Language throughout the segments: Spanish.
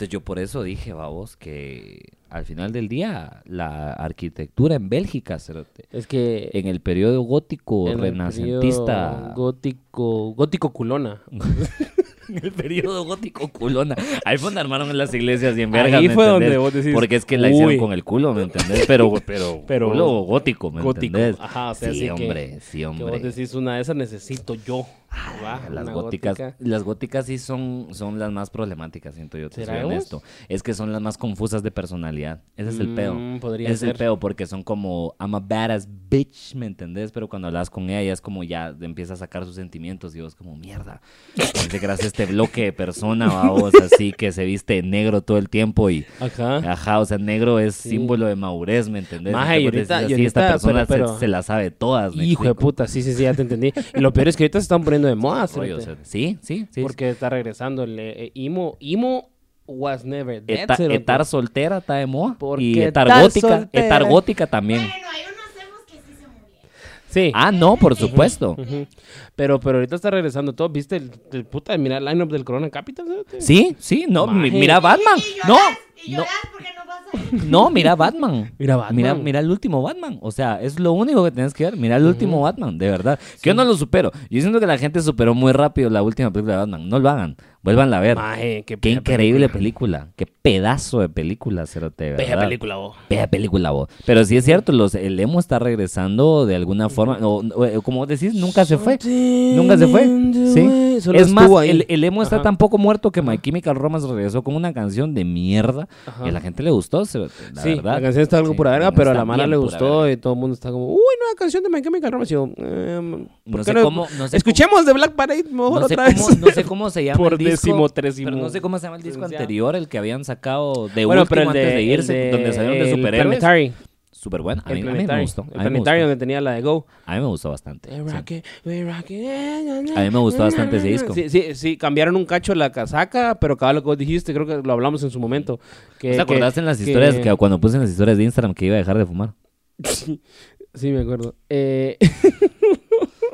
Entonces yo por eso dije, vamos, que al final del día la arquitectura en Bélgica, cerote, Es que en el periodo gótico en el renacentista, periodo gótico, gótico culona. en el periodo gótico culona, ahí fue donde armaron las iglesias y en verga, Ahí ¿me fue donde vos decís, porque es que la hicieron uy. con el culo, ¿me entendés? Pero, pero, Pero culo gótico, ¿me gótico. entendés? Ajá, o sea, sí, así que- hombre, sí, Que vos hombre. decís una de esas necesito yo. ¿Va? Las góticas, gótica. las góticas sí son, son las más problemáticas, siento yo, te soy honesto. Es que son las más confusas de personalidad. Ese es el peo. Mm, podría Ese es el ser. peo porque son como I'm a badass bitch, ¿me entendés? Pero cuando hablas con ella es como ya empieza a sacar sus sentimientos y vos como mierda. Pensé que eras este bloque de persona, vos así que se viste de negro todo el tiempo y Ajá. Ajá, o sea, negro es Sí. símbolo de madurez, ¿me entendés? Maje, y ahorita- decís y así, esta ahorita, persona pero- se- pero- Se, la sabe todas. ¿me Hijo de explico? puta, sí, sí, sí, ya te entendí. Y lo peor es que ahorita se están poniendo de moda. Rollo, sea, sí, sí, sí. Porque está regresando el eh, emo. Emo was never dead. Eta- etar soltera está de moda. Porque Y etar gótica. Etar gótica también. Bueno, hay unos hemos que sí se murieron. Sí. Ah, no, por supuesto. Pero, pero ahorita está regresando todo. ¿Viste el, el puta? Mira el line-up del Corona Capital. Sí, sí, no, mi- mira Batman. Y No, lloras, y no, lloras porque no a ir. no, mira Batman. Mira Batman. Mira, mira el último Batman. O sea, es lo único que tienes que ver. Mira el último Batman, de verdad. Que yo no lo supero. Yo siento que la gente superó muy rápido la última película de Batman. No lo hagan. Vuelvan a ver. Maje, qué, increíble película. Qué pedazo de película, cerote, verdad. película, vos. Bella película, vos. Pero sí es cierto, los, el emo está regresando de alguna forma. O, o- como decís, nunca se fue. Nunca se fue. Sí. Solo es más, el, el emo está tan poco muerto que My Chemical Romance regresó con una canción de mierda. Ajá. Y a la gente le gustó, la sí, verdad. la canción está algo Sí, pura verga, pero a la mala le gustó verga. y todo el mundo está como, uy, nueva canción de My Chemical Romance. Y yo, ¿por No cómo- no sé Escuchemos de Black Parade mejor No sé, vez. cómo, no sé cómo se llama Por el. Pero no sé cómo se llama el disco anterior, el que habían sacado de bueno, último pero el antes de, de, irse, el donde salieron de el superhéroes. Planetary. Súper bueno. A mí, a mí me gustó. El gustó. donde tenía la de Go. A mí me gustó bastante. Sí. A mí me gustó bastante ese disco. Sí, sí, sí, cambiaron un cacho la casaca, pero cada lo que vos dijiste, creo que lo hablamos en su momento. Que, ¿Te acordaste que- en las historias que cuando puse en las historias de Instagram que iba a dejar de fumar? Sí, me acuerdo. Eh,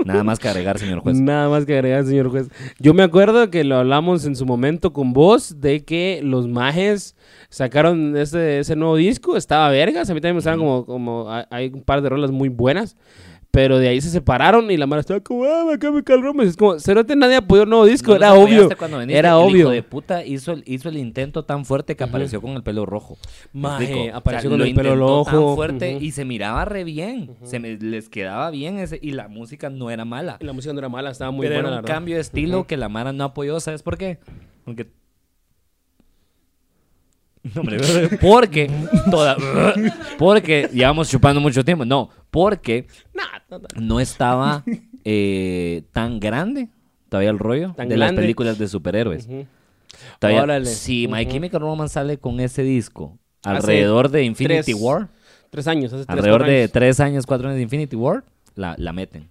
Nada más que agregar, señor juez. Nada más que agregar, señor juez. Yo me acuerdo que lo hablamos en su momento con vos de que los majes sacaron ese, ese nuevo disco. Estaba vergas. A mí también me estaban como, como... hay- Hay un par de rolas muy buenas. Pero de ahí se separaron y la mara estaba como... Ah, me Chemical Romance. Es como... Cerote nadie apoyó el nuevo disco. ¿No Era obvio. viniste? Era el obvio. hijo de puta hizo el, hizo el intento tan fuerte que apareció con el pelo rojo. ¿Me Maje, apareció con el pelo intentó tan rojo. fuerte y se miraba re bien. Se me- les quedaba bien ese, y la música no era mala. La música no era mala. Estaba muy pero buena, era un cambio de estilo que la Mara no apoyó. ¿Sabes por qué? Porque... No, hombre, porque toda, porque llevamos chupando mucho tiempo. No, porque no, estaba eh, tan grande todavía el rollo Tan de las películas de superhéroes. Ujú. Todavía, Órale. si My. Chemical Romance sale con ese disco Hace alrededor de Infinity tres- War, Tres años. Hace tres, alrededor de años. tres años, cuatro años de Infinity War, la, la meten.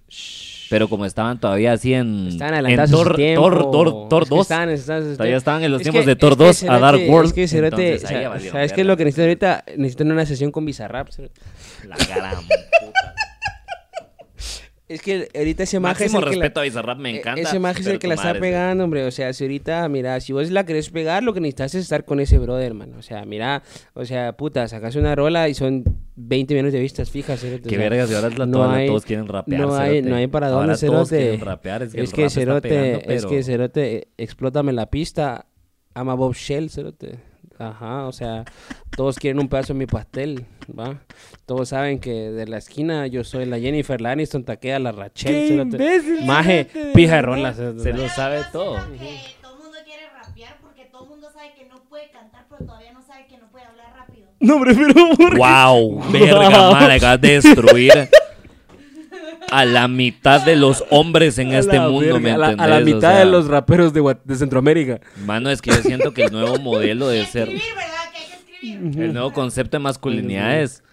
Pero como estaban todavía así en, Estaban en Thor. Thor, Thor, Thor Es que 2, estaban- todavía estaban en los tiempos de Thor es que 2 a Dark World. Es que ¿sabes qué es lo que necesitan ahorita? Necesitan una sesión con Bizarrap. La gran puta. Es que ahorita ese maje es Máximo el que la- respeto a Bizarrap, me e- encanta. Ese maje es el que la está pegando, hombre. O sea, si ahorita, mira, si vos la querés pegar, lo que necesitas es estar con ese brother, man. O sea, mira, o sea, puta, sacas una rola y son 20 millones de vistas fijas. cerote, Qué vergas, y ahora es la- no hay- todos quieren rapear. no hay, cerote. no hay para Ahora dónde, todos cerote. quieren rapear, es que, Es que cerote, pegando, es que cerote, explótame la pista, ama Bob Shell, cerote. Ajá, o sea, todos quieren un pedazo de mi pastel, ¿va? Todos saben que de la esquina yo soy la Jennifer Aniston, taquea la Rachel, cerote. Maje, pija de rolas. cerote. Se lo sabe todo. Que todo el mundo quiere rapear porque todo el mundo sabe que no puede cantar, pero todavía no sabe que no puede hablar rápido. No, hombre, pero ¿por qué? Wow, verga, Wow. madre, acabas de destruir a la mitad de los hombres en A este la mundo, verga, ¿me a la, a la O mitad sea, de los raperos de, de Centroamérica. Mano, es que yo siento que el nuevo modelo debe ser, Escribir, ¿verdad? Que hay que escribir. el nuevo concepto de masculinidad es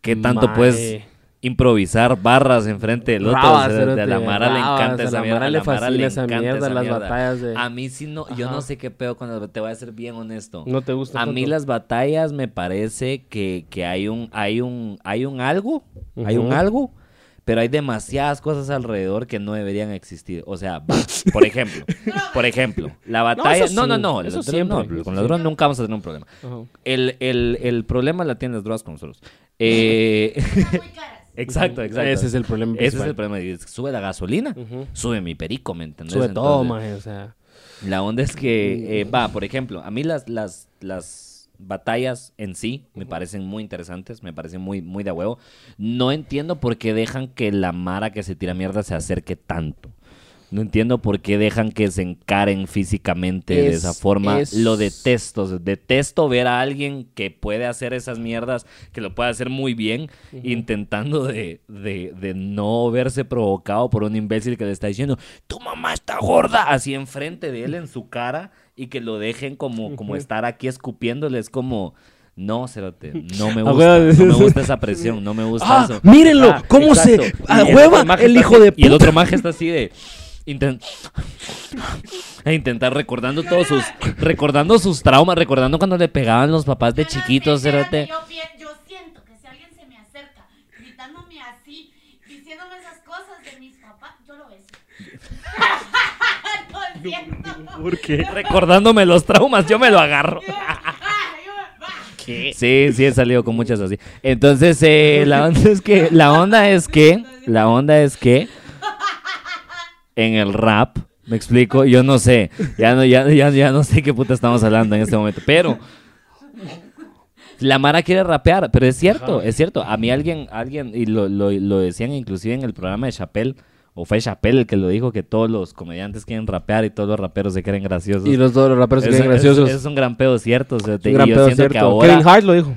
qué tanto puedes improvisar barras enfrente del otro. Rabas, o sea, de cerote, la Mara le encanta a esa mierda. A le la Mara fascina esa encanta mierda, esa las mierda. batallas de- A mí sí no, yo Ajá. no sé qué pedo cuando te voy a ser bien honesto. No te gusta A mí las batallas me parece que, que hay un hay un hay un algo, hay un algo, pero hay demasiadas cosas alrededor que no deberían existir. O sea, por ejemplo, por ejemplo, la batalla... eso No, no, sí, no, eso siempre, no, con las drogas nunca vamos a tener un problema. El, el, el problema la tienen las drogas con nosotros. Eh, Son muy caras. exacto, exacto. Ese es el problema Ese es el problema. y Sube la gasolina, sube mi perico, ¿me entendés? Sube todo, maje, o sea. La onda es que, eh, va, por ejemplo, a mí las, las, las batallas en sí me parecen muy interesantes, me parecen muy, muy de huevo. No entiendo por qué dejan que la Mara que se tira mierda se acerque tanto. No entiendo por qué dejan que se encaren físicamente de Es- esa forma. es- Lo detesto. Detesto ver a alguien que puede hacer esas mierdas, que lo puede hacer muy bien, intentando de, de- de no verse provocado por un imbécil que le está diciendo, tu mamá está gorda, así enfrente de él en su cara, y que lo dejen como, como estar aquí escupiéndole. Es como... No, Cerote, no me gusta, no me gusta esa presión, no me gusta ¡Ah! eso. mírenlo, Ah, cómo se a el hueva el hijo de Y el otro maje está así de inten- a intentar recordando todos sus recordando sus traumas, recordando cuando le pegaban los papás de chiquitos. Yo, yo siento que si alguien se me acerca gritándome así, diciéndome esas cosas de mis papás, yo lo beso. lo siento. ¿Por qué? Recordándome los traumas, yo me lo agarro. Sí, sí he salido con muchas así. Entonces, eh, la onda es que la onda es que la onda es que en el rap, me explico, yo no sé, ya no ya, ya, ya no sé qué puta estamos hablando en este momento, pero la Mara quiere rapear, pero es cierto, es cierto. A mí alguien, alguien, y lo, lo, lo decían inclusive en el programa de Chappelle, o fue Chappelle el que lo dijo, que todos los comediantes quieren rapear y todos los raperos se creen graciosos. Y los dos los raperos se Es- creen es- graciosos. Es, un gran pedo cierto. o sea, Es te- un gran y yo pedo, siento que cierto. ahora... Kevin Hart lo dijo.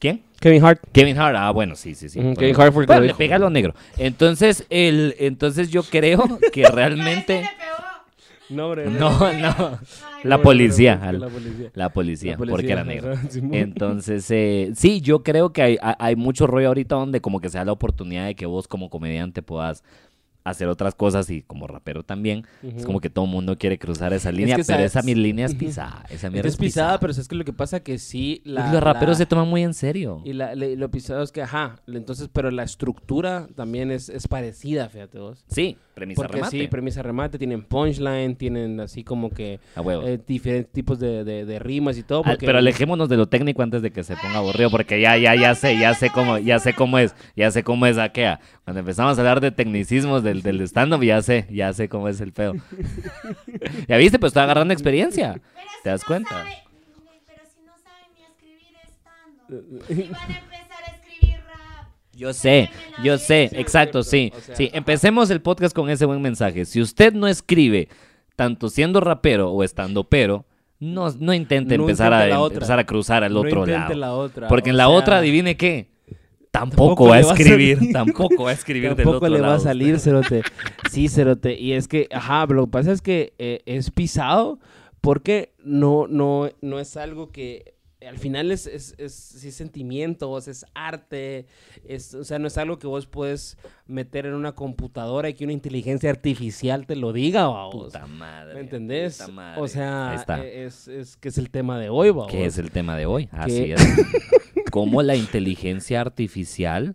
¿Quién? Kevin Hart. Kevin Hart, ah, bueno, sí, sí, sí. Kevin Hart fue el que bueno, lo le dijo. pega a lo negro. Entonces, el, entonces yo creo que realmente... ese le pegó. No, hombre. No, no. Ay, La no. policía. La policía. La policía, La policía, porque era negro. Entonces, eh, sí, yo creo que hay, hay- hay mucho rollo ahorita donde como que se da la oportunidad de que vos como comediante puedas hacer otras cosas y como rapero también. Es como que todo el mundo quiere cruzar esa línea, que pero sabes- esa mi línea es pisada. Esa Es mierda que es pisada, pero es que lo que pasa que sí. La, los raperos la- se toman muy en serio. Y la, le- lo pisado es que, ajá, entonces, pero la estructura también es, es parecida, fíjate vos. Sí, premisa Porque remate. sí, premisa remate, tienen punchline, tienen así como que A huevo. eh, diferentes tipos de, de- de rimas y todo. Al- Porque pero alejémonos de lo técnico antes de que se ponga aburrido, porque ya, ya, ya sé, ya sé cómo, ya sé cómo es, ya sé cómo es Akea. Cuando empezamos a hablar de tecnicismos del, del stand-up, ya sé, ya sé cómo es el pedo. ya viste, pues estoy agarrando experiencia. Pero si ¿Te das no cuenta? sabe- pero si no saben ni escribir estando. Yo sé, yo sé, exacto, sí. Sí, empecemos el podcast con ese buen mensaje. Si usted no escribe, tanto siendo rapero o estando pero, no, no intente No empezar, a, otra. empezar a cruzar al no otro lado. la otra. Porque en la sea, otra, adivine qué. Tampoco, Tampoco va a le va a escribir, tampoco va a escribir del Tampoco otro le va a lado. salir, Cerote. Sí, Cerote. Y es que, ajá, lo que pasa es que eh, es pisado porque no, no, no es algo que al final es, es, es, es sentimientos, es arte, es, o sea, no es algo que vos puedes meter en una computadora y que una inteligencia artificial te lo diga, vos. Puta madre. ¿Me entendés? puta madre. O sea, es, es que es el tema de hoy, vos. ¿Qué es el tema de hoy? Así es. Cómo la inteligencia artificial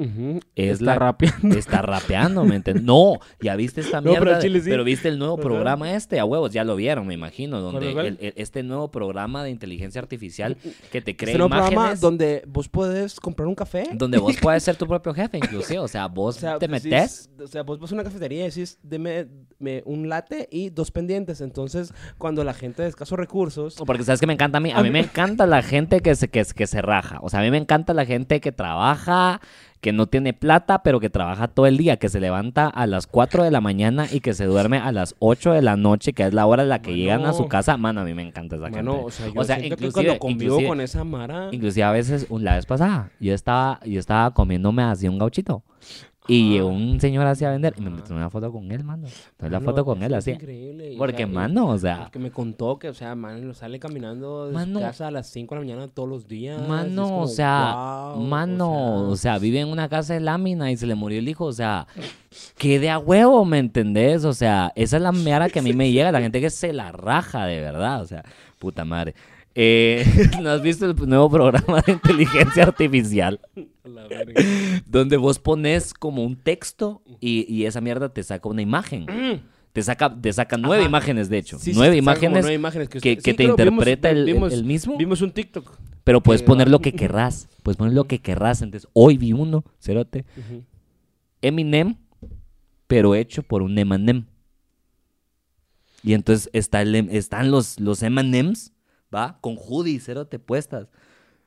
es está la rapeando. está rapeando, ¿me entiendes? No, ya viste esta No, mierda. pero de- Chile sí. pero viste el nuevo programa este, a huevos, ya lo vieron, me imagino, donde el- el- este nuevo programa de inteligencia artificial que te crea Este nuevo programa imágenes donde vos puedes comprar un café. donde vos puedes ser tu propio jefe, inclusive, o sea, vos O sea, te decís- metes o sea, vos vas a una cafetería y decís, deme me un latte y dos pendientes. Entonces, cuando la gente de escasos recursos... Porque sabes que me encanta a mí, a mí me encanta la gente que se, que, que se raja. O sea, a mí me encanta la gente que trabaja, que no tiene plata, pero que trabaja todo el día, que se levanta a las 4 de la mañana y que se duerme a las 8 de la noche, que es la hora en la que Mano. llegan a su casa. Mano, a mí me encanta esa Mano, gente. o sea, yo siento que cuando convivo con esa mara... Inclusive a veces, la vez pasada, yo estaba, yo estaba comiéndome así un gauchito. Y llegó un señor así a vender y me metió una foto con él, mano. Tomé la Mano, foto con él así. Increíble. o Porque, sea, mano, o sea, Que me contó que, o sea, man, lo sale caminando de Mano. su casa a las 5 de la mañana todos los días. Mano, como, o sea, wow, mano, o o sea, vive en una casa de lámina y se le murió el hijo, o sea, que de a huevo, ¿me entendés? O sea, esa es la mera que a mí me llega, la gente que se la raja de verdad, o sea, puta madre. Eh, ¿No has visto el nuevo programa de inteligencia artificial? A la verga. donde vos pones como un texto y, y esa mierda te saca una imagen. Te saca, te saca nueve Ajá. imágenes, de hecho. Sí, sí, nueve, como imágenes nueve imágenes que, que, te vimos- interpreta el, el- vimos- el mismo. Vimos un TikTok. Pero puedes que poner lo que querrás. Puedes poner lo que querrás. Entonces, hoy vi uno, cerote. Ujú. Eminem, pero hecho por un Eminem. Y entonces está el, em- están los, los Eminems, ¿va? Con hoodies, cerote, puestas.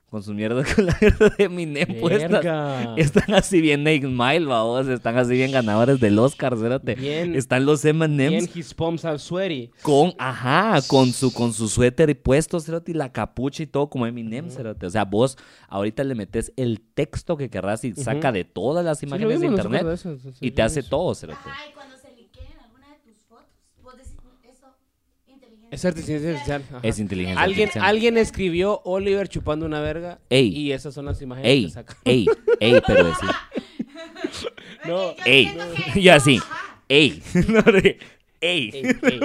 Con su mierda, con la mierda de Eminem puestas. Verga. Están así bien Eight Mile, babos. Están así bien ganadores del Oscar, cerote. Bien- Están los Eminems Bien, his palms are sweaty. con, ajá, con su, con su suéter y puesto, cerote, y la capucha y todo como Eminem, cerote. O sea, vos ahorita le metes el texto que querrás y saca de todas las Sí, imágenes de internet eso, y te hace todo, cerote. Ajá, y cuando se liqueen alguna de tus fotos, vos decís, eso, inteligencia. Es inteligencia artificial. ajá. Es inteligencia Alguien, artificial. alguien escribió Oliver chupando una verga Ey. y esas son las imágenes Ey, que saca. ey, ey, pero decir, No. Yo ey, siento que- y así, ey, no, de- ey. Ey, ey.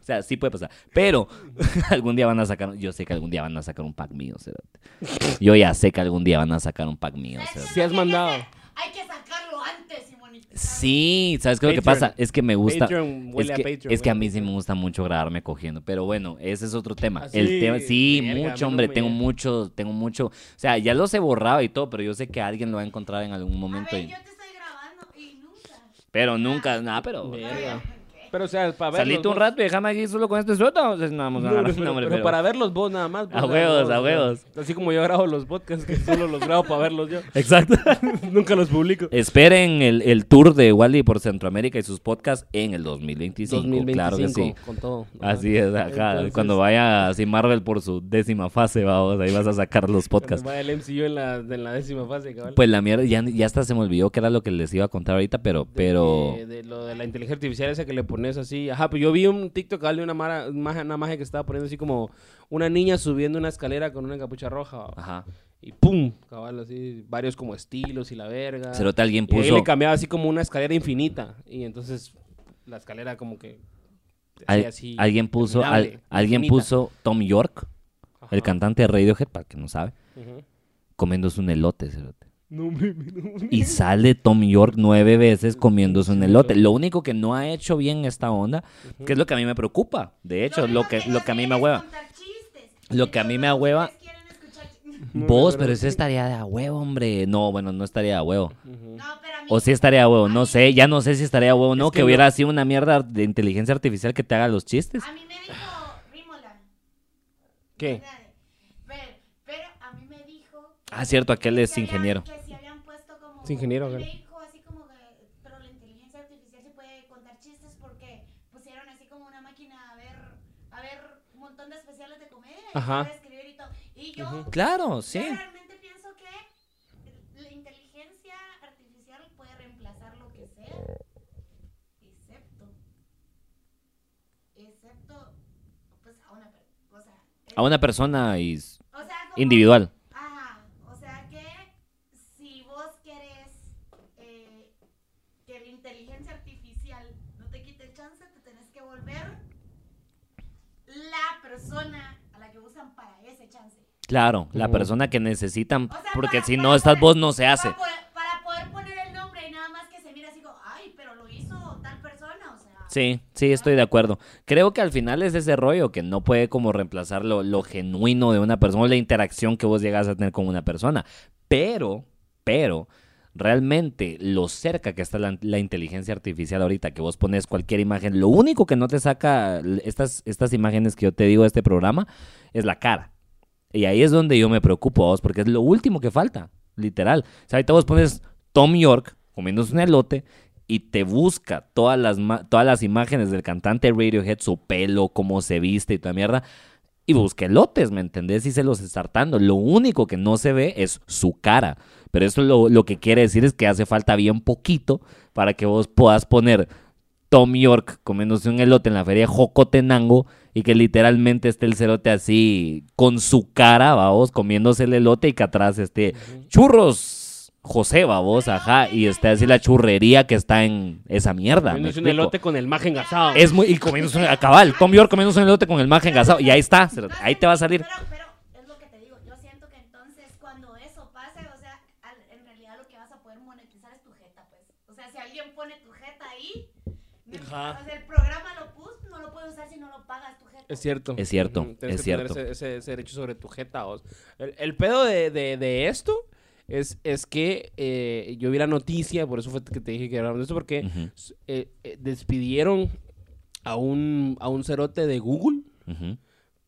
O sea, sí puede pasar. Pero algún día van a sacar, yo sé que algún día van a sacar un pack mío, cerote. Yo ya sé que algún día van a sacar un pack mío, ¿Sabes qué cerote. es Sí lo has mandado. Hay que sacarlo antes. Sí, ¿sabes qué es lo que pasa? Es que me gusta. Patreon huele es a que, Patreon, es que a mí a sí me gusta mucho grabarme cogiendo. Pero bueno, ese es otro tema. ¿Ah, El sí? tema, sí, a mucho, hombre. tengo mucho, tengo mucho. O sea, ya los he borrado y todo, pero yo sé que alguien lo va a encontrar en algún A momento. ver, y- yo te estoy grabando y nunca. Pero nunca, nada, pero. Verga. Pero o sea, para ver. Salite un rato y déjame aquí solo con este suelto. No, no, No, no, no, no, pero, hombre, pero pero- para verlos vos nada más. pues, A o sea, huevos, no, a o huevos. Así como yo grabo los podcasts, que solo los grabo para verlos yo. Exacto. Nunca los publico. Esperen el, el tour de Wally por Centroamérica y sus podcasts en el 2025. 2025, Claro que sí. con todo. Así es, acá. Entonces- Cuando vaya así Marvel por su décima fase, vamos, ahí vas a sacar los Cuando podcasts. vaya el MCU en la, en la décima fase, cabal. Pues la mierda, ya, ya hasta se me olvidó que era lo que les iba a contar ahorita, pero, pero... de lo de la inteligencia artificial esa que le pones así. Ajá, pues yo vi un TikTok de una mara, una magia que estaba poniendo así como una niña subiendo una escalera con una capucha roja. Ajá. Y pum, cabal, así, varios como estilos y la verga. Cerote alguien Y ahí puso... le cambiaba así como una escalera infinita. Y entonces la escalera como que... se al- así alguien puso... al- alguien infinita. puso Tom York, Ajá. el cantante de Radiohead, para que no sabe, Ujú. comiéndose un elote, cerote. No me... no me- Y sale Tom York nueve veces comiéndose un elote. Lo único que no ha hecho bien esta onda, que es lo que a mí me preocupa. De hecho, lo que, lo que a mí me ahueva. Lo que a mí me ahueva-. No, Vos, pero eso estaría de a huevo, hombre. No, bueno, no estaría de a huevo. Ujú. No, pero a mí- O sí estaría de huevo, no sé. Ya no sé si estaría de huevo o no. Es que, que hubiera no- sido una mierda de inteligencia artificial que te haga los chistes. A mí me dijo Rímola. ¿Qué? Pero, pero a mí me dijo. Ah, cierto, aquel que es ingeniero. Que si habían puesto como. Es ingeniero, Me aquel. dijo así como que. Pero la inteligencia artificial se puede contar chistes porque pusieron así como una máquina a ver. A ver un montón de especiales de comedia. Y Ajá. puede escribir y todo. Y yo. Claro, Yo sí. realmente pienso que la inteligencia artificial puede reemplazar lo que sea, excepto, excepto, pues a una persona, o sea, A una persona y- o sea, como- individual. Ajá, o sea que si vos querés eh, que la inteligencia artificial no te quite el chance, te tenés que volver la persona a la que usan para ese chance. Claro, la persona que necesitan. O sea, Porque para- si para no estás poder- vos, no se hace. Para poder, para poder poner el nombre y nada más que se mira así como, ay, pero lo hizo tal persona, o sea. Sí, sí, estoy de acuerdo. Creo que al final es ese rollo que no puede como reemplazar lo, lo genuino de una persona, o la interacción que vos llegas a tener con una persona. Pero, pero, realmente lo cerca que está la, la inteligencia artificial ahorita, que vos pones cualquier imagen, lo único que no te saca estas, estas imágenes que yo te digo de este programa es la cara. Y ahí es donde yo me preocupo, vos, porque es lo último que falta, literal. O sea, ahorita vos pones Tom York comiéndose un elote y te busca todas las, todas las imágenes del cantante Radiohead, su pelo, cómo se viste y toda mierda. Y busca elotes, ¿me entendés? Y se los está hartando. Lo único que no se ve es su cara. Pero eso lo, lo que quiere decir es que hace falta bien poquito para que vos puedas poner Tom York comiéndose un elote en la feria de Jocotenango y que literalmente esté el cerote así con su cara, vamos, comiéndose el elote y que atrás esté churros José, vamos, ajá, y esté así la churrería que está en esa mierda. ¿me Comiéndose un elote con el maje engasado. Es muy, y comiéndose un, a cabal, Tom York comiéndose un elote con el maje engasado, y ahí está, ahí te va a salir. Pero, lo que te digo, yo siento que entonces cuando eso pase, o sea, sea, si alguien pone tu jeta ahí, no- Ajá. o sea, el programa lo puso, no lo puede usar si no lo pagas tu jeta. Es cierto. Es cierto, Ujú, tienes es que tener cierto. Ese, ese- ese derecho sobre tu jeta. El, el pedo de, de- de esto es, es que eh, yo vi la noticia, por eso fue que te dije que hablamos de esto, porque eh, eh, despidieron a un, a un cerote de Google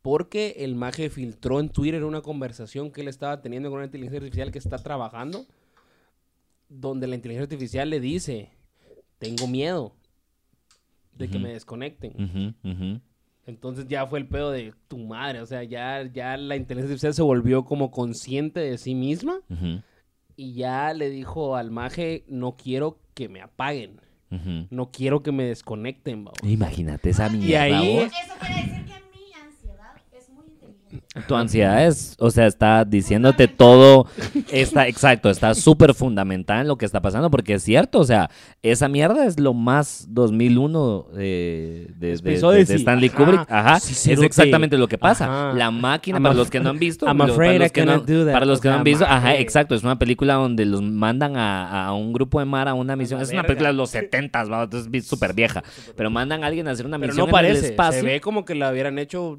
porque el maje filtró en Twitter una conversación que él estaba teniendo con una inteligencia artificial que está trabajando, donde la inteligencia artificial le dice, tengo miedo de que me desconecten. Entonces ya fue el pedo de tu madre, o sea, ya, ya la inteligencia artificial se volvió como consciente de sí misma y ya le dijo al maje, no quiero que me apaguen, no quiero que me desconecten, babos". Imagínate esa Y mierda. ahí-. Eso quiere decir que mi ansiedad es muy inteligente. Tu ansiedad es, o sea, está diciéndote todo, está, exacto, está súper fundamental en lo que está pasando, porque es cierto, o sea, esa mierda es lo más 2001 de, de. Stanley. Kubrick, ajá, Sí, es exactamente lo que pasa. Ajá. La máquina, I'm para los que no han visto, I'm lo- para los que no, para los que no han visto, ajá, exacto, es una película donde los mandan a, a un grupo de mar a una misión, es una película de los 70, ¿va? entonces es súper vieja, pero mandan a alguien a hacer una Pero misión no en el parece, espacio. se ve como que la hubieran hecho,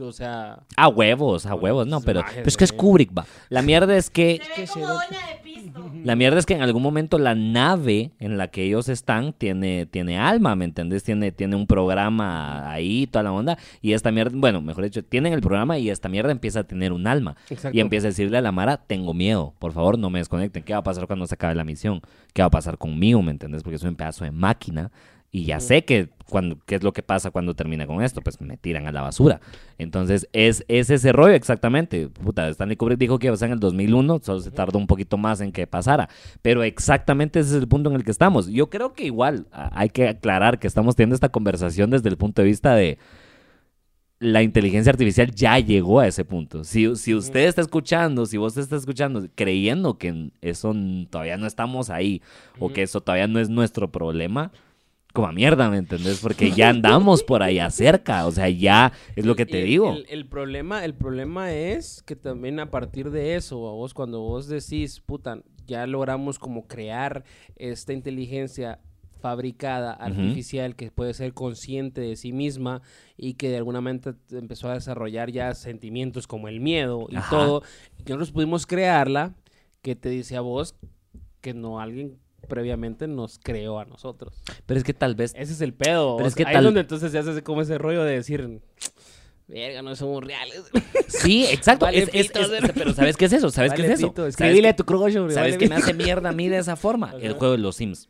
o sea, A huevos, a huevos, no, pero, es que es. Kubrick, va. La mierda es que, Se ve como doña de pisto. la mierda es que en algún momento la nave en la que ellos están tiene, tiene alma, ¿me entendés? Tiene, tiene un programa ahí, toda la onda, y esta mierda, bueno, mejor dicho, tienen el programa y esta mierda empieza a tener un alma. Exacto. Y empieza a decirle a la Mara, tengo miedo, por favor no me desconecten, ¿qué va a pasar cuando se acabe la misión? ¿Qué va a pasar conmigo, me entendés? Porque soy un pedazo de máquina y ya sé que cuando, qué es lo que pasa cuando termina con esto, pues me tiran a la basura. Entonces es, es ese rollo exactamente. Puta, Stanley Kubrick dijo que iba a ser en el 2001, solo se tardó un poquito más en que pasara, pero exactamente ese es el punto en el que estamos. Yo creo que igual hay que aclarar que estamos teniendo esta conversación desde el punto de vista de la inteligencia artificial ya llegó a ese punto. Si, si usted está escuchando, si vos está escuchando creyendo que eso todavía no estamos ahí o que eso todavía no es nuestro problema, como a mierda, ¿me entendés? Porque ya andamos por allá cerca, o sea, ya es lo que te El- digo. El, el problema, el problema es que también a partir de eso, a vos cuando vos decís, puta, ya logramos como crear esta inteligencia fabricada, artificial, que puede ser consciente de sí misma y que de alguna manera empezó a desarrollar ya sentimientos como el miedo y Ajá. todo, y que nosotros pudimos crearla, que te dice a vos que no alguien previamente nos creó a nosotros. Pero es que tal vez... Ese es el pedo. Pero es que ahí tal- es donde entonces se hace como ese rollo de decir, verga, no somos reales. Sí, exacto. Vale es- es- pito, es- ¿no? pero ¿sabes qué es eso? ¿Sabes qué Vale, es eso? pito, ¿Sabes Escribile qué- a tu crush, ¿Sabes qué me hace mierda a mí de esa forma? El juego de los Sims.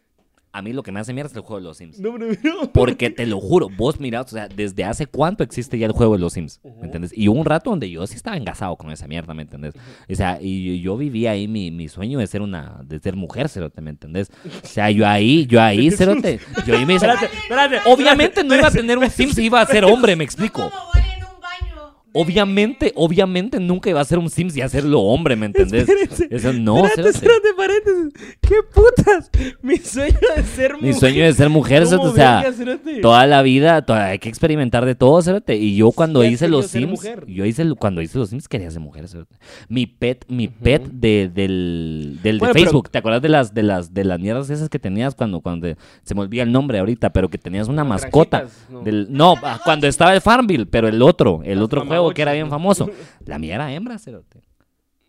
A mí lo que me hace mierda es el juego de los Sims. No, pero no. Porque te lo juro, vos mirad, o sea, desde hace cuánto existe ya el juego de los Sims, ¿me entiendes? Y hubo un rato donde yo sí estaba engasado con esa mierda, ¿me entendés? O sea, y yo vivía ahí mi, mi sueño de ser una, de ser mujer, cerote, ¿me entendés? O sea, yo ahí, yo ahí, cerote, yo ahí me Espérate, espérate. Obviamente no iba a tener un Sims, iba a ser hombre, me No explico. Obviamente, obviamente nunca iba a ser un Sims y hacerlo hombre, ¿me entendés? Espérense. Eso no, Espérate, espérate, paréntesis. ¿Qué putas? Mi sueño de ser mujer. Mi sueño de ser mujer, ¿Cómo cerote, o sea, cerote? toda la vida, toda- hay que experimentar de todo, cerote. Y yo cuando ¿Qué has hice los Sims, yo hice cuando hice los Sims quería ser mujer, cerote. Mi pet, mi pet de, del, del de pero- Facebook, ¿te acuerdas de las de las de las mierdas esas que tenías cuando cuando se me olvida el nombre ahorita, pero que tenías una mascota no. del no, ah, cuando estaba el Farmville, pero el otro, el Las otro juego que era bien famoso. La mía era hembra, cerote.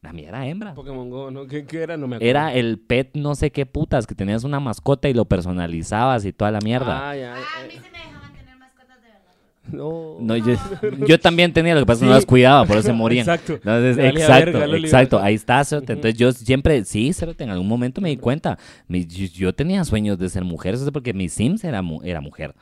La mía era hembra. Pokémon Go, ¿no? ¿Qué, qué era? No me acuerdo. Era el pet no sé qué putas, que tenías una mascota y lo personalizabas y toda la mierda. Ah, ya. Ah, a eh, mí se me dejaban tener mascotas de verdad. no. No, yo, yo también tenía, lo que pasa es que no Sí. las cuidaba, por eso se morían. Exacto. Entonces, exacto, verga, exacto, ahí está, cerote. Entonces yo siempre, sí, cerote, en algún momento me di cuenta, mi- yo, yo tenía sueños de ser mujer, eso es porque mi Sims era, era mujer.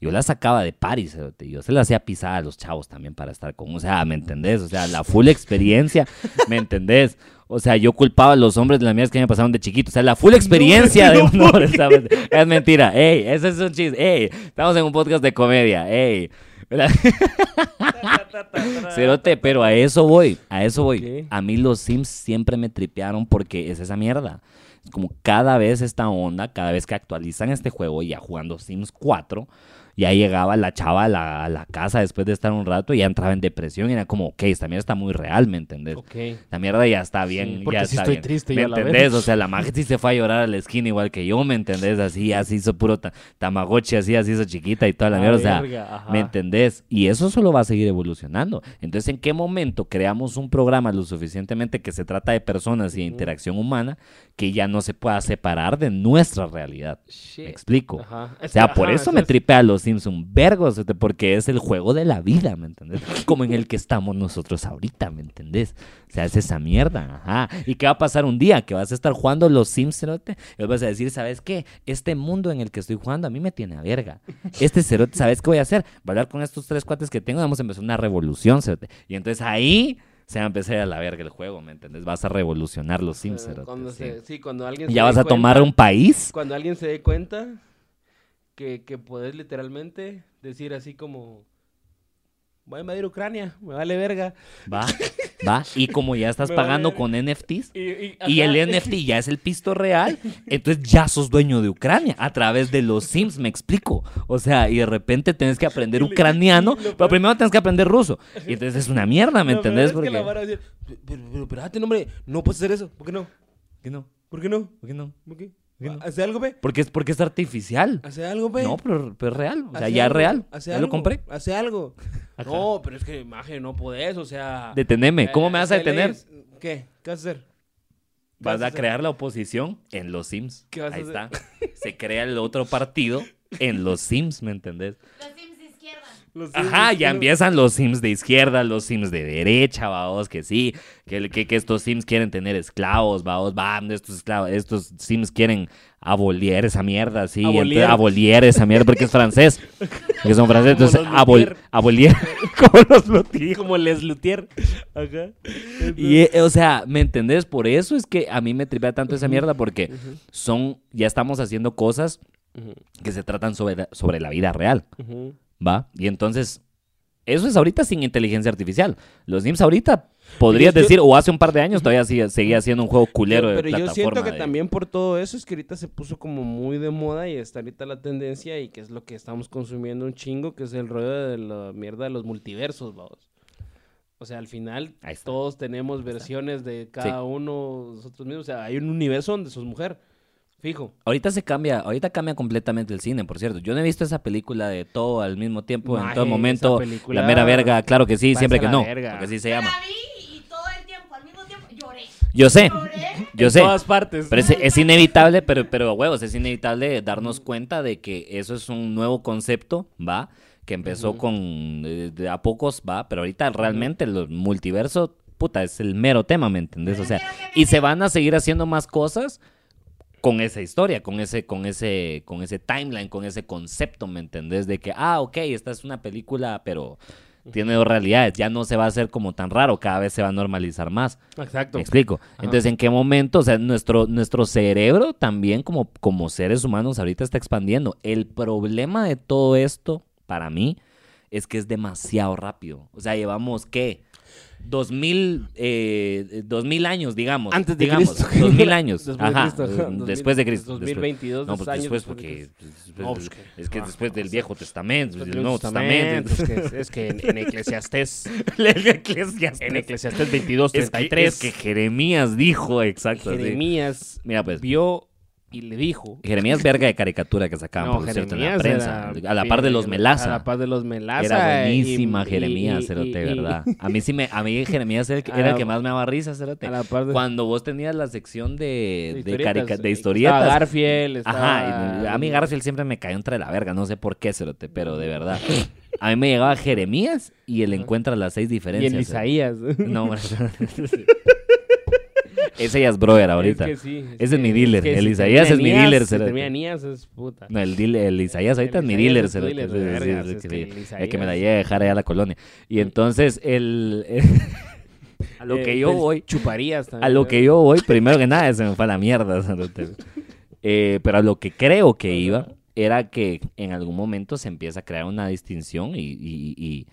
Yo la sacaba de Paris, cerote, yo se la hacía pisar a los chavos también para estar con, o sea, ¿me entendés? O sea, la full experiencia, ¿me entendés? O sea, yo culpaba a los hombres de las mierdas que me pasaron de chiquito. O sea, la full experiencia de un hombre, ¿sabes? Es mentira. Ey, ese es un chiste. Ey, estamos en un podcast de comedia. Ey. Cerote, pero a eso voy, a eso voy. A mí los Sims siempre me tripearon porque es esa mierda. Es como cada vez esta onda, cada vez que actualizan este juego, ya jugando Sims 4, ya llegaba la chava a la, a la casa después de estar un rato y ya entraba en depresión y era como, ok, esta mierda está muy real, ¿me entendés? Ok. La mierda ya está bien, Sí, porque ya sí está estoy bien. triste ¿Me entendés? O sea, la magia sí se fue a llorar a la esquina igual que yo, ¿me entendés? Así, así hizo puro ta- tamagotchi, así, así hizo chiquita y toda la mierda. O sea, ajá. ¿me entendés? Y eso solo va a seguir evolucionando. Entonces, ¿en qué momento creamos un programa lo suficientemente que se trata de personas y de interacción humana que ya no se pueda separar de nuestra realidad? Shit. ¿Me explico? Ajá. O sea, por eso me es- tripea a los Simpson vergos, porque es el juego de la vida, ¿me entendés? Como en el que estamos nosotros ahorita, ¿me entendés? O sea, es esa mierda, ajá. ¿Y qué va a pasar un día? Que vas a estar jugando los Sims, cerote, y vas a decir, ¿sabes qué? Este mundo en el que estoy jugando a mí me tiene a verga. Este cerote, ¿sabes qué voy a hacer? Voy a hablar con estos tres cuates que tengo, vamos a empezar una revolución, cerote. Y entonces ahí se va a empezar a la verga el juego, ¿me entendés? Vas a revolucionar los Sims, cuando se- sí, cuando alguien Y se Ya vas a tomar un país. Cuando alguien se dé cuenta que, que puedes literalmente decir así como... Voy a invadir Ucrania, me vale verga. Va, va. Y como ya estás Me pagando con NFTs, Y, y- y el. NFT ya es el pisto real, entonces ya sos dueño de Ucrania a través de los Sims, me explico. O sea, y de repente tenés que aprender ucraniano, pero peor- primero tenés que aprender ruso. Y entonces es una mierda, ¿me entendés? es que Porque... decir, pero, pero, pero, no, hombre, no puedes hacer eso. ¿Por qué no? ¿Por qué no? ¿Por qué no? ¿Por qué no? ¿Por qué? ¿Hace algo, ve? Porque es, porque es artificial. ¿Hace algo, ve? No, pero, pero es real. O sea, Hace ya es algo, real. hace Ya algo, lo compré. Hace algo. Ajá. No, pero es que, imagen, no podés, o sea... Deteneme. ¿Cómo eh, me vas a detener? ¿Qué? ¿Qué vas a hacer? ¿Qué Vas a hacer? crear la oposición en los Sims. ¿Qué vas a Ahí hacer? está. Se crea el otro partido en los Sims, ¿me entendés? Los Sims. Los Ajá, ya empiezan los Sims de izquierda, los Sims de derecha, vaos, que sí, que, que, que estos Sims quieren tener esclavos, vaos, va, estos esclavos, estos Sims quieren abolir esa mierda, sí, Abolir. abolir esa mierda porque es francés, que son franceses, Como entonces abol, abolir, como los Luthier. Como Les Luthier. Ajá. Y, eh, o sea, ¿me entendés? Por eso es que a mí me tripea tanto esa mierda porque son, ya estamos haciendo cosas que se tratan sobre, sobre la vida real. ujú. ¿Va? Y entonces, eso es ahorita sin inteligencia artificial. Los Sims ahorita, podrías Yo- yo- decir, o hace un par de años todavía sigue- seguía siendo un juego culero Yo- de pero yo siento que de- también por todo eso es que ahorita se puso como muy de moda y está ahorita la tendencia y que es lo que estamos consumiendo un chingo, que es el rollo de la mierda de los multiversos, vamos. O sea, al final todos tenemos versiones de cada uno nosotros mismos. O sea, hay un universo donde sos mujer. Fijo. Ahorita se cambia, ahorita cambia completamente el cine, por cierto. Yo no he visto esa película de todo al mismo tiempo, en todo esa momento. película La mera verga, claro que sí, siempre que la no. verga. Porque así se Yo llama. la vi y todo el tiempo, al mismo tiempo, lloré. Yo sé, Lloré. yo en sé. todas partes. Pero es, es inevitable, pero, pero huevos, es inevitable darnos cuenta de que eso es un nuevo concepto, ¿va? Que empezó con de a pocos, ¿va? Pero ahorita realmente el multiverso, puta, es el mero tema, ¿me entendés? O sea, y se van a seguir haciendo más cosas con esa historia, con ese, con ese, con ese timeline, con ese concepto, ¿me entendés? De que, ah, ok, esta es una película, pero tiene dos realidades, ya no se va a hacer como tan raro, cada vez se va a normalizar más. Exacto. ¿Me explico? Ajá. Entonces, ¿en qué momento? O sea, nuestro, nuestro cerebro también como, como seres humanos ahorita está expandiendo. El problema de todo esto, para mí, es que es demasiado rápido. O sea, llevamos, ¿qué? Dos mil, eh, dos mil años, digamos. Antes de digamos, Cristo. Dos mil años. Después de Ajá. Cristo, ajá. eh, Después de Cristo. 2022 No, pues años después, de porque Cristo. No, pues que- es que ah, después del Viejo Testamento, del Nuevo Testamento, Testamento. Es que, es que en, en Eclesiastés, Eclesiastés. en Eclesiastés 22, Es que, 33, es que Jeremías dijo, exacto. Jeremías Mira, pues. vio y le dijo. Jeremías verga de caricatura que sacaban, No, por cierto, en la Jeremías prensa. era A la par de los Melaza. A la par de los Melaza. Era y- buenísima y- Jeremías, y- cerote, y- ¿verdad? A mí sí me, a mí Jeremías era el que, el más me daba risa, cerote. A la par de, Cuando vos tenías la sección de, de, historietas. de Estaba historietas. Garfield, estaba... Ajá, y a mí Garfield siempre me cayó entre la verga, no sé por qué, cerote, pero de verdad. A mí me llegaba Jeremías y él encuentra las seis Y diferencias. el cerote. Isaías. No. Ese ya es brother ahorita. Es que sí. Ese es mi dealer. El Isaías es mi dealer, Si cerote. termina Nías es puta. No, el, deal- el Isaías ahorita es mi dealer. el que me la lleve a dejar allá a la colonia. Y entonces, el... a lo Eh, que yo pues, voy... Chuparías también. A lo que yo voy, primero que nada, se me fue a la mierda. Eh, pero a lo que creo que iba era que en algún momento se empieza a crear una distinción y, y- y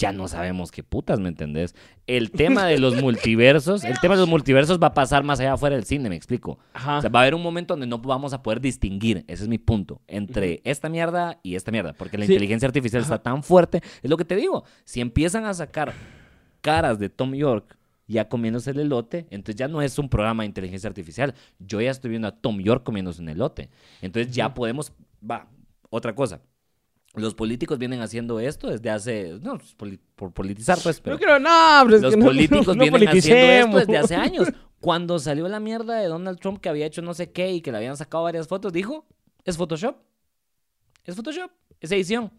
ya no sabemos qué putas, ¿me entendés? El tema de los multiversos, el tema de los multiversos va a pasar más allá afuera del cine, me explico. Ajá. O sea, va a haber un momento donde no vamos a poder distinguir, ese es mi punto, entre esta mierda y esta mierda, porque la Sí. inteligencia artificial está tan fuerte, es lo que te digo, si empiezan a sacar caras de Tom York ya comiéndose el elote, entonces ya no es un programa de inteligencia artificial, yo ya estoy viendo a Tom York comiéndose un elote, entonces ya podemos, va, otra cosa. Los políticos vienen haciendo esto desde hace, no, pues, por politizar pues, pero No quiero, no, pero los no- políticos no vienen haciendo esto desde hace años. Cuando salió la mierda de Donald Trump que había hecho no sé qué y que le habían sacado varias fotos, dijo, es Photoshop. Es Photoshop, es edición.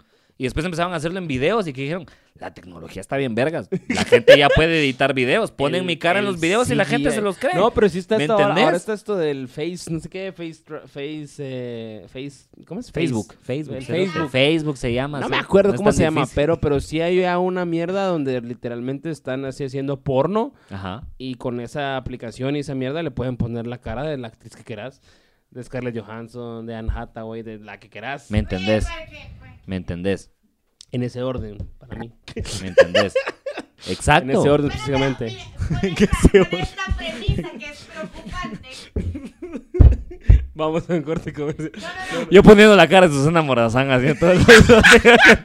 Y después empezaron a hacerlo en videos y que dijeron, la tecnología está bien vergas. La gente ya puede editar videos. Ponen El- mi cara en los videos y la gente se los cree. No, pero sí está ¿Me esto ahora, entendés? ahora está esto del Face, no sé qué, Face, Face, eh, Face, ¿cómo es? Face. Facebook, Facebook, Facebook. Facebook. Facebook se llama. No sí. me acuerdo No cómo se llama, pero, pero sí hay ya una mierda donde literalmente están así haciendo porno Ajá. y con esa aplicación y esa mierda le pueden poner la cara de la actriz que quieras, de Scarlett Johansson, de Anne Hathaway, de la que quieras, ¿Me entendés? ¿Me entendés? en ese orden, para mí. ¿Me entendés? Exacto. En ese orden Pero, específicamente. mire, Que esta- se con esta premisa que es preocupante. Vamos a un corte comercial. No, no, no. Yo poniendo la cara de Susana Morazán haciendo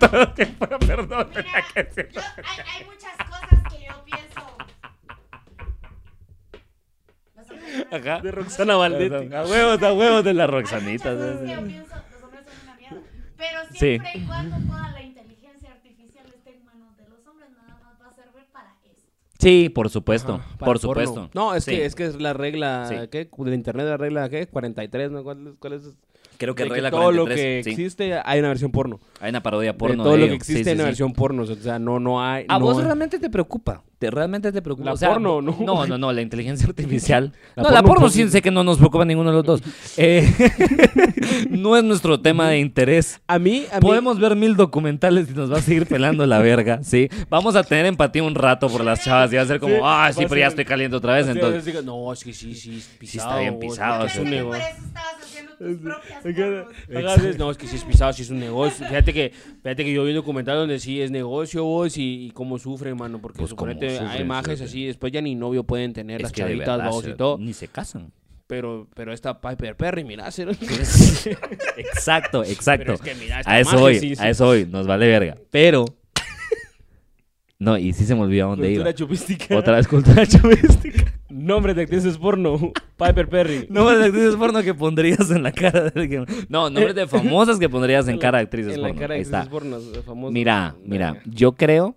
todo que fuera, perdón. Mira, yo- hay, hay muchas cosas que yo pienso. Los hombres son una- Ajá. De Roxana Valdetti. A huevos, a huevos de la hay Roxanita. muchas cosas que sí, yo sí. pienso, los hombres son una mierda. Pero Sí. siempre y cuando toda la inteligencia artificial esté en manos de los hombres, nada más va a servir para esto. Sí, por supuesto, Ajá, por porno. supuesto. No, es Sí. que es que es la regla, Sí. ¿qué? Del internet la regla, ¿qué? 43, ¿no? ¿Cuál, cuál es? Creo que De que regla todo lo 43, que sí. existe hay una versión porno. Hay una parodia De porno todo de lo ello. que existe Sí, sí, hay una sí. versión porno, o sea, no no hay ¿A no vos hay- realmente te preocupa? ¿Te realmente te preocupa? La O sea, porno, ¿no? No, no, no, la inteligencia artificial. La no, la porno, sí sí. sé que no nos preocupa ninguno de los dos. Eh, no es nuestro tema de interés. A mí, a mí Podemos ver mil documentales y nos va a seguir pelando la verga, ¿sí? Vamos a tener empatía un rato por las chavas y va a ser como, Sí, ah, sí, pero ya estoy caliente otra vez, Sí, entonces... digo, no, es que sí, sí, es pisado. está bien pisado, sí. es un negocio. sí, No, es que sí es pisado, sí es un negocio. Fíjate que, fíjate que yo vi un documental donde sí es negocio vos y, y cómo sufren, mano. Porque Pues, suponete hay sufren, imágenes fíjate. así, después ya ni novio pueden tener Es las chavitas, vos y todo. Ni se casan. Pero, pero esta Piper Perry, mirá, cero. exacto, exacto. Pero es que mira, esta a eso voy, sí, sí. a eso voy, nos vale verga. Pero... No, y sí se me olvidó dónde Cultura iba. chupística. Otra vez cultura chupística. Nombre de actrices porno. Piper Perry. Nombres de actrices porno que pondrías en la cara de alguien. No, nombres de famosas que pondrías en cara de actrices En porno. la cara de Ahí está. actrices porno, famosas. Mira, mira, yo creo.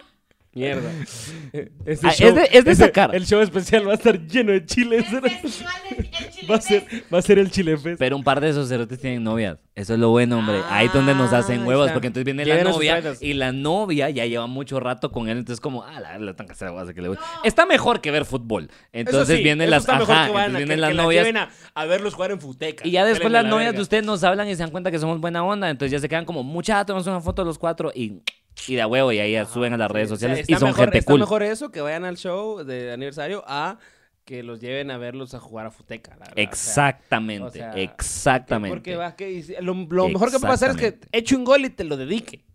Mierda. Este Ah, es de- es de sacar. El show especial va a estar lleno de chiles. El festival del el Chile Va a ser, va a ser el Chile Fest. Pero un par de esos cerotes tienen novias. Eso es lo bueno, hombre. Ahí es donde nos hacen Ah, huevos. está. Porque entonces viene la novia. Y la novia ya lleva mucho rato con él. Entonces, como, ah, la, la tan casera guasa que le voy. No. Está mejor que ver fútbol. Entonces sí, vienen las. Ajá, que vayan entonces a- vienen que- las que la novias. lleven a, a verlos jugar en Futeca. Y ya después las la novias verga. de ustedes nos hablan y se dan cuenta que somos buena onda. Entonces ya se quedan como, mucha, tomamos una foto los cuatro y, y de a huevo. Y ahí suben a las redes Sí, o sea, sociales y son mejor, gente está cool. mejor eso que vayan al show de aniversario a que los lleven a verlos a jugar a Futeca. la Exactamente, o sea, exactamente. Porque va que lo, lo mejor que puede pasar es que eche un gol y te lo dedique.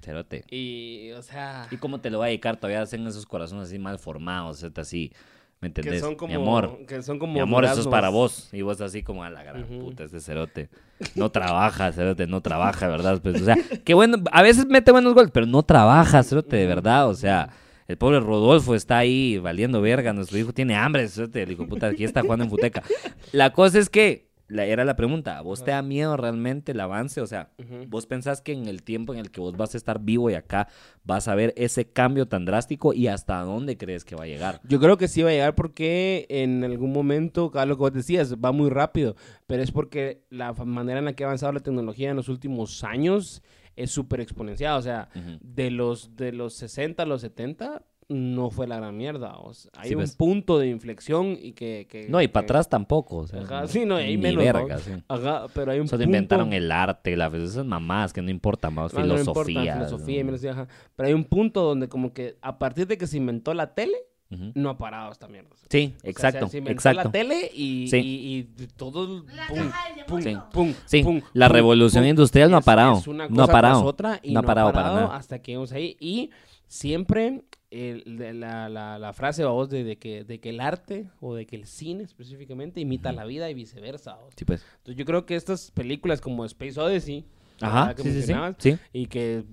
Cerote. Y, o sea, ¿Y cómo te lo va a dedicar? Todavía hacen esos corazones así mal formados, así. ¿Me que entendés? son como, Mi amor. que son como Mi amor, eso es para vos. Y vos así como a la gran puta, este cerote. No trabaja, cerote, no trabaja, ¿verdad? Pues, o sea, qué bueno, a veces mete buenos goles, pero no trabaja, cerote, de verdad. O sea, el pobre Rodolfo está ahí valiendo verga. Nuestro hijo tiene hambre, cerote. El hijo puta aquí está jugando en futeca. La cosa es que, la, era la pregunta, ¿a vos te da miedo realmente el avance? O sea. ¿vos pensás que en el tiempo en el que vos vas a estar vivo y acá vas a ver ese cambio tan drástico y hasta dónde crees que va a llegar? Yo creo que sí va a llegar porque en algún momento, cada lo que vos decías, va muy rápido, pero es porque la manera en la que ha avanzado la tecnología en los últimos años es súper exponencial. O sea, de los, de los 60 a los 70 no fue la gran mierda. o sea, hay Sí, un ves. punto de inflexión y que... que- No, y para que- atrás tampoco. o sea, Ajá, no- sí, no, ahí menos. verga, ¿no? sí. Ajá, pero hay un Solo punto... inventaron el arte, la, esas mamás que no importan, más Ah, no importa, filosofía. filosofía, y ¿no? menos, ajá. Pero hay un punto donde como que a partir de que se inventó la tele, Ujú. no ha parado esta mierda. Sí, O sea, exacto, se inventó exacto. la tele y, Sí. y, y todo... La pum, caja del pum, demonio. pum, Sí, pum, la revolución pum. industrial no ha parado. es una No ha cosa parado. otra y No ha parado para nada. hasta que llegamos ahí. Y siempre el- la, la, la frase, vos, de, de, que, de que el arte o de que el cine específicamente imita la vida y viceversa. Sí, pues. Entonces yo creo que estas películas como Space Odyssey, Ajá, ¿verdad? que sí, sí, sí. mencionabas, sí. y que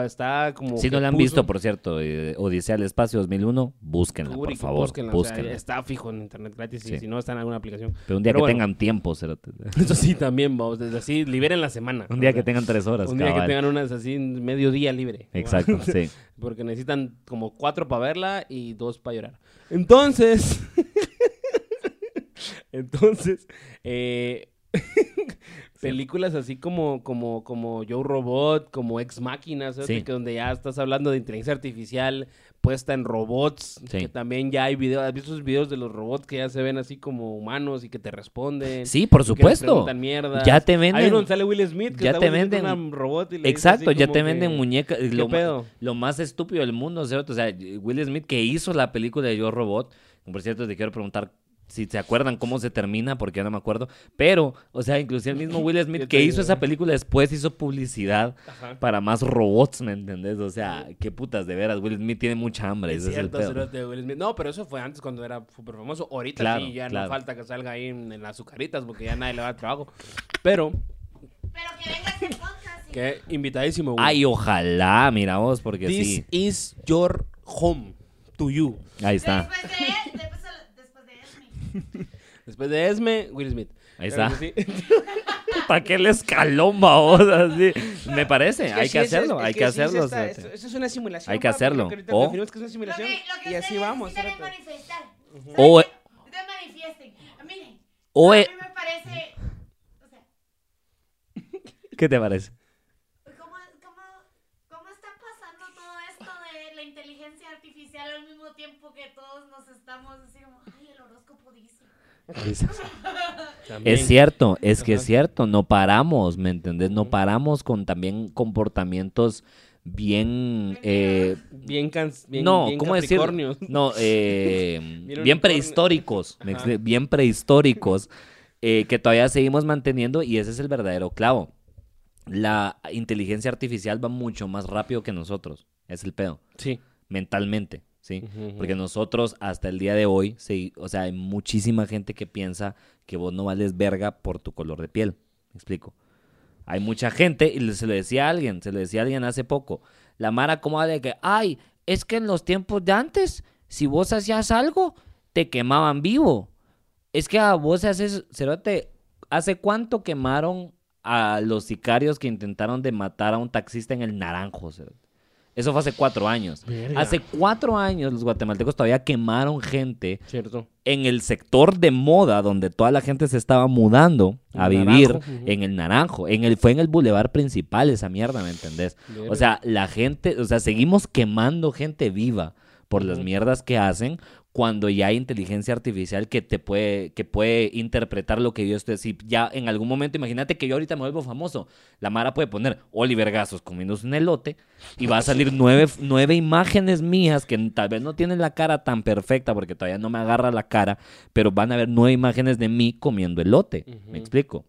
está como... Si no la han puso- visto, por cierto, eh, Odisea al Espacio 2001, búsquenla, por favor. búsquenla, o sea, búsquenla. está fijo en internet gratis Sí. y si no está en alguna aplicación. Pero un día Pero que bueno. tengan tiempo, cerote. Eso sí, también, vamos, desde así, liberen la semana. Un día O que tengan tres horas, Un día que tengan unas así, medio día libre. Exacto, sí. Porque necesitan como cuatro para verla y dos para llorar. Entonces, entonces, eh, películas así como, como, como Joe Robot, como Ex Sí. que donde ya estás hablando de inteligencia artificial puesta en robots, Sí. que también ya hay videos, ¿has visto esos videos de los robots que ya se ven así como humanos y que te responden? Sí, por que supuesto. preguntan mierdas. Ya te venden. uno donde sale Will Smith que ya está te venden- una robot y le Exacto, ya te que, venden muñecas. ¿Qué Lo, pedo? lo más estúpido del mundo, ¿cierto? O sea, Will Smith que hizo la película de Yo Robot. Por cierto, te quiero preguntar si se acuerdan cómo se termina, porque yo no me acuerdo. Pero, o sea, inclusive el mismo Will Smith que hizo esa película después hizo publicidad Ajá. para más robots, ¿me entendés? O sea, qué putas, de veras. Will Smith tiene mucha hambre, Es cierto, es el pedo. cerote de Will Smith. No, pero eso fue antes cuando era súper famoso. Ahorita Claro, sí, ya claro. no falta que salga ahí en, en las azucaritas porque ya nadie le va a dar trabajo. Pero, Pero que vengas en podcast. y- que invitadísimo. güey. Ay, ojalá, mira vos, porque This sí. is your home to you. Ahí está. Después de, después, después de Esme. Después de Esme, Will Smith. Ahí está. sí. ¿Para qué el escalón? Así. Me parece, Es que hay sí, que hacerlo, es hay que hacerlo. Eso es una simulación. Hay que hacerlo. lo que ahorita O- que es una Lo simulación. que, lo que y así vamos. deben manifestar. ¿Saben O- qué? Ustedes manifiesten. Miren, O, a eh, mí me parece... O sea, ¿Qué te parece? ¿cómo, cómo, ¿cómo está pasando todo esto de la inteligencia artificial al mismo tiempo que todos nos estamos así como, ay, el horóscopo dice? También. Es cierto, es que es cierto, no paramos, ¿me entendés? No paramos con también comportamientos bien... eh, Bien, cans bien, no, bien ¿cómo capricornios. No, eh, Bien prehistóricos, Ajá. bien prehistóricos, eh, que todavía seguimos manteniendo y ese es el verdadero clavo. La inteligencia artificial va mucho más rápido que nosotros, es el pedo, Sí. mentalmente, ¿sí? Porque nosotros hasta el día de hoy, sí, o sea, hay muchísima gente que piensa que vos no vales verga por tu color de piel. ¿Me explico? Hay mucha gente, y se lo decía a alguien, se lo decía a alguien hace poco, la Mara como de que, ay, es que en los tiempos de antes, si vos hacías algo, te quemaban vivo. Es que a vos haces, cerote, ¿hace cuánto quemaron a los sicarios que intentaron de matar a un taxista en el Naranjo? cerote? Eso fue hace cuatro años. Verga. Hace cuatro años los guatemaltecos todavía quemaron gente Cierto. en el sector de moda donde toda la gente se estaba mudando a El vivir Naranjo, en el Naranjo. En el, fue en el bulevar principal esa mierda, ¿me entendés? Verga. O sea, la gente, o sea, seguimos quemando gente viva por las mierdas que hacen cuando ya hay inteligencia artificial que te puede, que puede interpretar lo que yo estoy si ya en algún momento, imagínate que yo ahorita me vuelvo famoso, la Mara puede poner Oliver Gazos comiéndose un elote y va a salir nueve, nueve imágenes mías que tal vez no tienen la cara tan perfecta porque todavía no me agarra la cara, pero van a ver nueve imágenes de mí comiendo elote, Ujú. ¿me explico?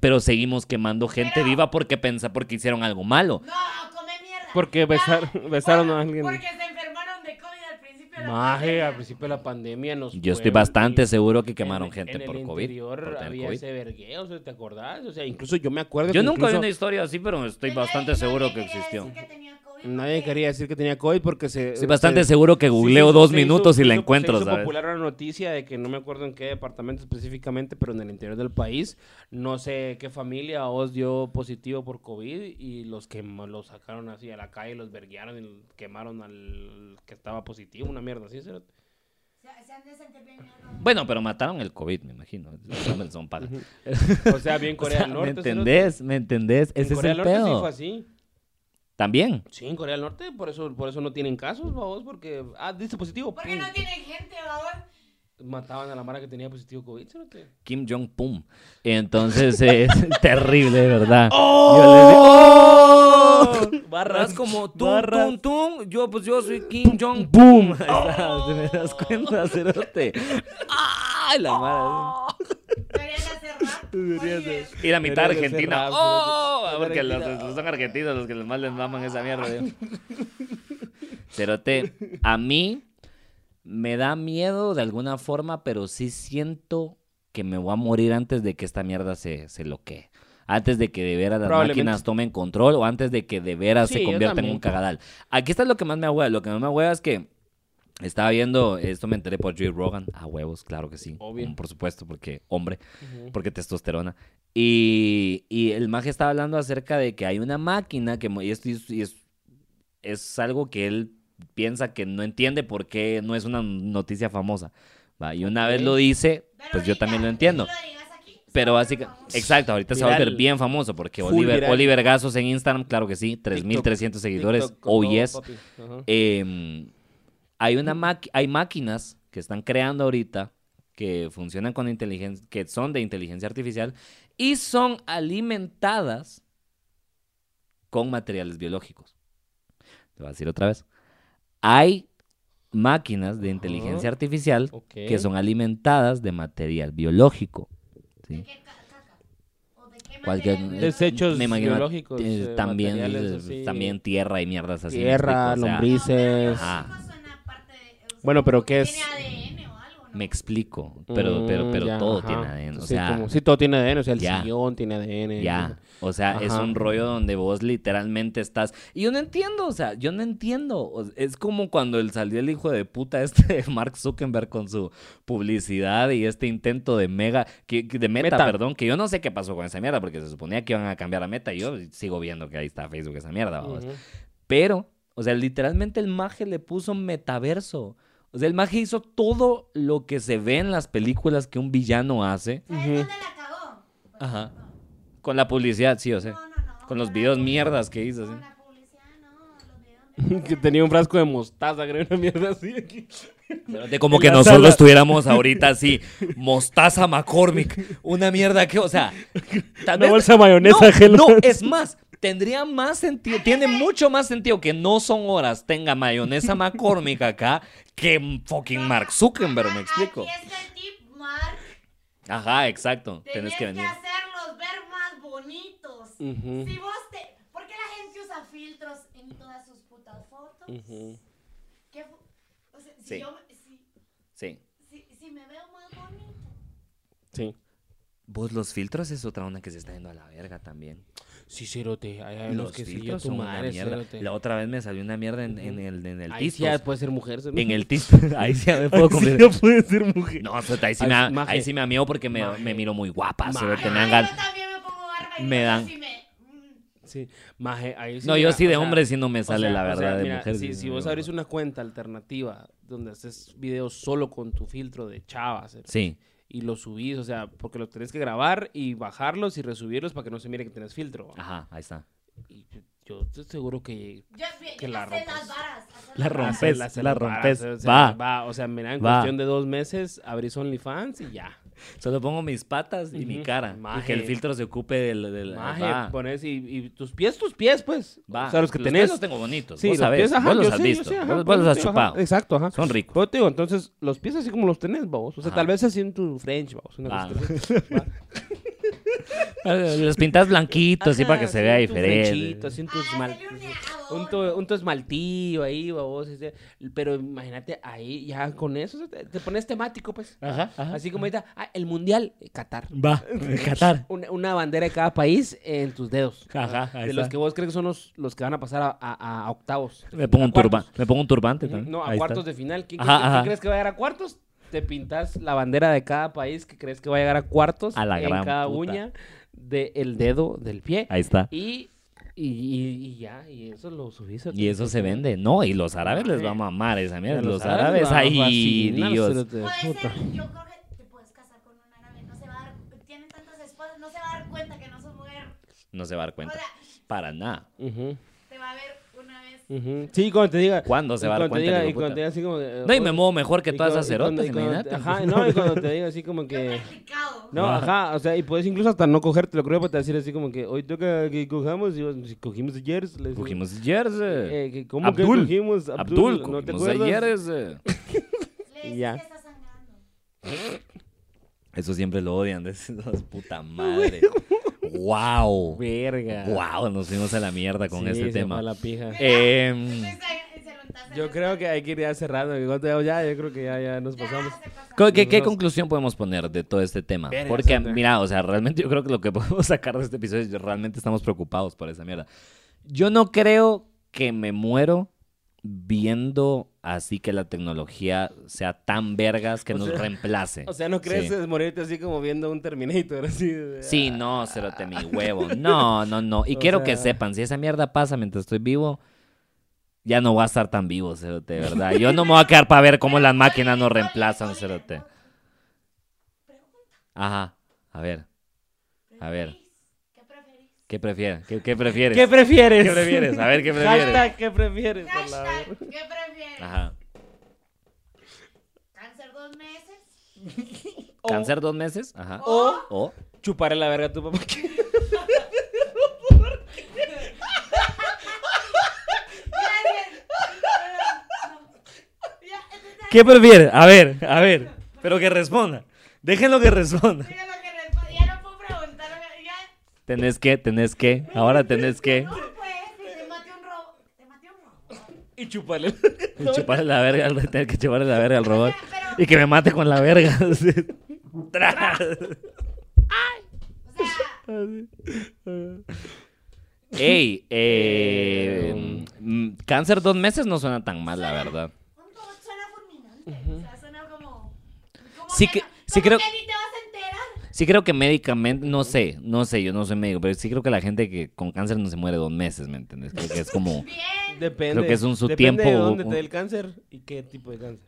Pero seguimos quemando gente Pero- viva porque pensa porque hicieron algo malo. No, come mierda. Porque besar- besaron a alguien. Porque se enfermaron de COVID al principio de la Maje, pandemia. al principio de la pandemia nos Yo estoy bastante y seguro que en- quemaron gente en por el COVID. interior por había COVID. ese vergueo, o sea, ¿te acordás? O sea, incluso yo me acuerdo Yo que nunca vi incluso una historia así, pero estoy bastante seguro que existió. decir que tenía COVID nadie quería decir que tenía COVID porque se... Estoy bastante se- seguro que Sí, googleo se- dos hizo- minutos y la encuentro, Se hizo ¿sabes? popular una noticia de que no me acuerdo en qué departamento específicamente, pero en el interior del país, no sé qué familia os dio positivo por COVID y los que los sacaron así a la calle, los verguearon y quemaron al que estaba positivo, una mierda así. Bueno, pero mataron el COVID, me imagino. Son-. O sea, bien O Corea sea, del ¿Me Norte. cerote. entendés? ¿Me entendés? En Ese es Corea el del Norte sí pedo. fue así. También. Sí, en Corea del Norte, por eso, por eso no tienen casos, vamos, porque... Ah, dice positivo. Porque pum. no tienen gente. Mataban a la mara que tenía positivo COVID, cerote. Kim Jong-pum. Entonces es terrible, de verdad. ¡Oh! Barras como tú, barras. tum, tum. Yo, pues yo soy Kim Jong-pum. ¿te me das cuenta, cerote? ¡Ay, la madre! Deberían hacer rap. Deberían Oliver. Y la mitad argentina. rap, ¡Oh! cerote. Porque los, son argentinos los que más les maman esa mierda. yo. Cerote, a mí me da miedo de alguna forma, pero sí siento que me voy a morir antes de que esta mierda se, se loquee. Antes de que de veras las máquinas tomen control o antes de que de veras Sí, se convierta en un cagadal. Aquí está lo que más me ahueva. Lo que más me ahueva es que estaba viendo, esto me enteré por Joe Rogan. A huevos, claro que sí. Obvio. Por supuesto, porque hombre porque testosterona. Y, y el maje estaba hablando acerca de que hay una máquina que, y esto es, y es, es algo que él piensa que no entiende porque no es una noticia famosa. ¿va? Y una vez lo dice, Pero pues yo ahorita, también lo entiendo. lo Pero va a volver básicamente, famoso. exacto, ahorita se va a volver bien famoso porque Oliver, viral. Oliver Gazos en Instagram, claro que sí, 3.300 seguidores, TikTok oh yes. Eh, hay, una hay máquinas que están creando ahorita que funcionan con inteligencia, que son de inteligencia artificial y son alimentadas con materiales biológicos. Te voy a decir otra vez. Hay máquinas de inteligencia artificial que son alimentadas de material biológico. ¿De ¿sí? qué ca- caca? ¿O de qué Cualquier- material Desechos Me imagino, biológicos, eh, eh, también, eh, también tierra y mierdas así. ¿me Tierra, explico? O sea, lombriz. Lombrices. Ajá. Suena parte de- o sea, Bueno, pero ¿qué tiene es? ADN o algo, ¿no? Me explico, pero, pero, Mm, pero ya, todo ajá. tiene ADN. O Sí, sea, como- sí, todo tiene ADN. O sea, el ya. sillón tiene ADN. ya. O sea, es un rollo donde vos literalmente estás. Y yo no entiendo, o sea, yo no entiendo. O- Es como cuando el salió el hijo de puta este de Mark Zuckerberg con su publicidad y este intento de mega, que, de meta, Meta. perdón, que yo no sé qué pasó con esa mierda, porque se suponía que iban a cambiar a meta y yo sigo viendo que ahí está Facebook esa mierda. vamos. Pero, o sea, literalmente el maje le puso metaverso. O sea, el maje hizo todo lo que se ve en las películas que un villano hace. ¿Sabes dónde la cagó? Ajá. Con la publicidad, sí, o sea. No, no, no. Con los la videos mierdas que hizo, Con sí. la publicidad, no. Los videos que tenía un frasco de mostaza, creo, una mierda así aquí. De como que nosotros sala. estuviéramos ahorita así, mostaza McCormick, una mierda que, o sea, tal Una vez- bolsa de mayonesa no, es más, tendría más sentido, tiene mucho más sentido que no son horas tenga mayonesa McCormick acá que fucking Mark Zuckerberg, ¿me explico? Aquí está el tip, Mark. Ajá, exacto, Tenés tienes que venir. hacerlos ver más bonitos. Ujú. Si vos te... ¿Por qué la gente usa filtros en todas sus putas fotos? Ujú. ¿Qué fu- o sea, si Sí. yo... Si, Sí. si, si me veo más bonito. Sí. Vos los filtros es otra onda que se está yendo a la verga también. Sí, cerote. Hay Los que sí, filtros tu son una madre, mierda. cerote. La otra vez me salió una mierda en, el, en el Ahí sí ya puede ser mujer. cerote. En el Tistos. Ahí sí ya me puedo Ahí sí cumplir. ya puede ser mujer. No, cerote, ahí sí, me, maje. ahí sí me amigo porque me, me miro muy guapa. Maje. cerote, me dan gan- yo también me pongo barba y me dan- sí me... mm, Sí. Maje, ahí sí. No, yo sí de hombre sí no me o sale sea, la o verdad sea, de mira, mujer. Si, sí, si vos abrís una cuenta alternativa donde haces videos solo con tu filtro de chavas Sí, y los subís, o sea, porque los tenés que grabar y bajarlos y resubirlos para que no se mire que tenés filtro. ¿va? ajá, ahí está. Y yo estoy seguro que Yo, Que yo la las varas. hacer La rompes, la rompes. o sea, Va. va. O sea, mira, en Va. cuestión de dos meses abrís OnlyFans y ya. Solo pongo mis patas y mi Ujú. cara. Y Maje. que el filtro se ocupe del... del Maje, va. pones y, y tus pies, tus pies, pues. Va. O sea, los que pies tenés. los tengo bonitos. Sí, vos los sabés. pies, ajá, vos los has sé, visto. sé, ajá, vos, vos los has digo, ajá, chupado. Exacto, ajá. Son ricos. Pero te digo, entonces, los pies así como los tenés, vamos. O sea, tal vez así en tu French, vamos. Una Va. cosa. Eh, Los pintas blanquitos, así para que se vea diferente. frenchito, así en tu Ah, un un, tu, un ahí, babos. ese- Pero imagínate ahí, ya con eso te, te pones temático, pues. Ajá, ajá. Así como ahorita, ah, el mundial, eh, Qatar. Va, Qatar. Una, una bandera de cada país en tus dedos. Ajá, ahí de los que vos crees que son los, los que van a pasar a, a- a octavos. Me pongo A un cuartos. me pongo un turbante también. No, a Ahí está. cuartos de final. ¿Quién, Ajá, crees, que- quién ajá. crees que va a llegar a cuartos? Te pintas la bandera de cada país que crees que va a llegar a cuartos A la en gran cada puta. uña del dedo del pie. Ahí está. Y, y, y- y ya, y eso lo subís. Y eso se vende. No, y los árabes les va a mamar esa mierda. Los, los árabes, árabes va a ay, fascinar, Dios. Puede ser, yo creo que te puedes casar con un árabe, no se va a dar, tienen tantas esposas, no se va a dar cuenta que no sos mujer. No se va a dar O cuenta. sea, Para nada. Ujú. te va a ver vez Ujú. Sí, cuando te diga. ¿Cuándo se y va a dar cuando te cuenta diga- que Y cuando te diga así como. eh, No, y me muevo mejor que y todas cuando- esas y cerotas, y imagínate. Ajá, no, y cuando te diga así como que. No, Ajá. o sea, y puedes incluso hasta no cogerte, lo creo, para decir así como que hoy toca que cojamos, y cogimos ayer. Cogimos ayer, eh. eh, que ¿Cómo Abdul. que cogimos? Abdul, ¿no te acuerdas? ayer, eh. Le decís Ya. que está sangrando. Eso siempre lo odian, de esas puta madre. Wow. Verga. Wow, nos fuimos a la mierda con Sí, este se tema. fue la pija. Em, Yo creo que hay que ir ya cerrando. ya, yo creo que ya, ya nos pasamos. ¿Qué, qué- qué Nosotros- conclusión podemos poner de todo este tema? Porque, mira, o sea, realmente yo creo que lo que podemos sacar de este episodio es que realmente estamos preocupados por esa mierda. Yo no creo que me muero viendo así que la tecnología sea tan vergas que O nos sea- reemplace. O sea, ¿no crees Sí. morirte así como viendo un Terminator? Así, de- Sí, no, cerote mi huevo. No, no, no. Y O quiero que sepan, si esa mierda pasa mientras estoy vivo, ya no voy a estar tan vivo, cerote, verdad. Yo no me voy a quedar para ver cómo las máquinas nos reemplazan, cerote. Ajá. A ver, A ver. ¿Qué prefieres? ¿Qué, qué prefieres? ¿Qué prefieres? ¿Qué prefieres? A ver, ¿qué prefieres? Hashtag, ¿qué prefieres? Hashtag. ¿qué prefieres? Ajá. ¿Cáncer dos meses? ¿Cáncer dos meses? Ajá. O O chuparle la verga a tu papá. ¿Qué prefiere? A ver, a ver. Pero que responda. Déjenlo que responda. mira lo que responde. Ya no puedo preguntar. Ya. Tenés que, tenés que. Ahora tenés que. Un robo. Y chuparle. Chuparle la verga, al- tener que chuparle la verga al robot. Pero- Y que me mate con la verga. Tras. O sea, Ey, eh, mm, cáncer dos meses no suena tan mal, la verdad. un robot suena fulminante. O sea, suena como. como Sí que- no- sí como creo- que ni te. Sí creo que médicamente, no sé, no sé, yo no soy médico, pero sí creo que la gente que con cáncer no se muere dos meses, ¿me entiendes? Creo que es como... Depende. Creo que es un su Depende tiempo- de dónde te dé el cáncer y qué tipo de cáncer.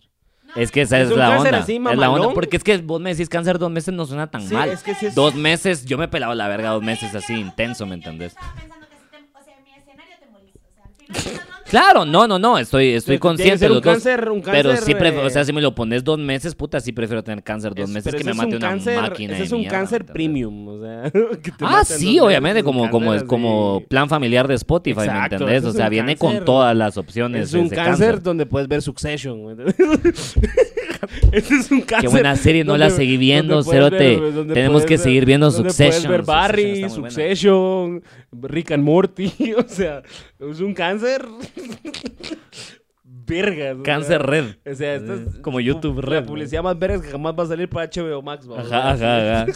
Es que esa Es es, un la cáncer onda. así, es la mamalón. onda, porque es que vos me decís cáncer dos meses no suena tan Sí, mal. es que sí es- Dos meses, yo me he pelado la verga dos meses así intenso, ¿me yo entendés? estaba pensando que si te- o sea, en mi escenario te morís. O sea, al final. no, no, Claro, no, no, no, estoy, estoy consciente de un los dos. cáncer, un pero cáncer, sí, prefiero- o eh, sea, si me lo pones dos meses, puta, sí prefiero tener cáncer dos Es- meses pero que me mate un una cáncer, máquina Ese es un mierda, cáncer ¿me entendés? premium, o sea. que te Ah, sí, obviamente, un como, como, como plan familiar de Spotify, ¿me Exacto, entendés? ese O sea, un viene cáncer. con todas las opciones. Es un cáncer, donde puedes ver Succession. Ese es un cáncer. Qué buena serie, no la seguí viendo, Cerote. ver- Tenemos que ver- seguir viendo Succession. Ver Barry, Succession buena. Rick and Morty. O sea, es un cáncer. Vergas. Cáncer red. O sea, esta es Como YouTube la red, ¿no? publicidad más vergas que jamás va a salir para HBO Max. Ajá, ajá, ajá.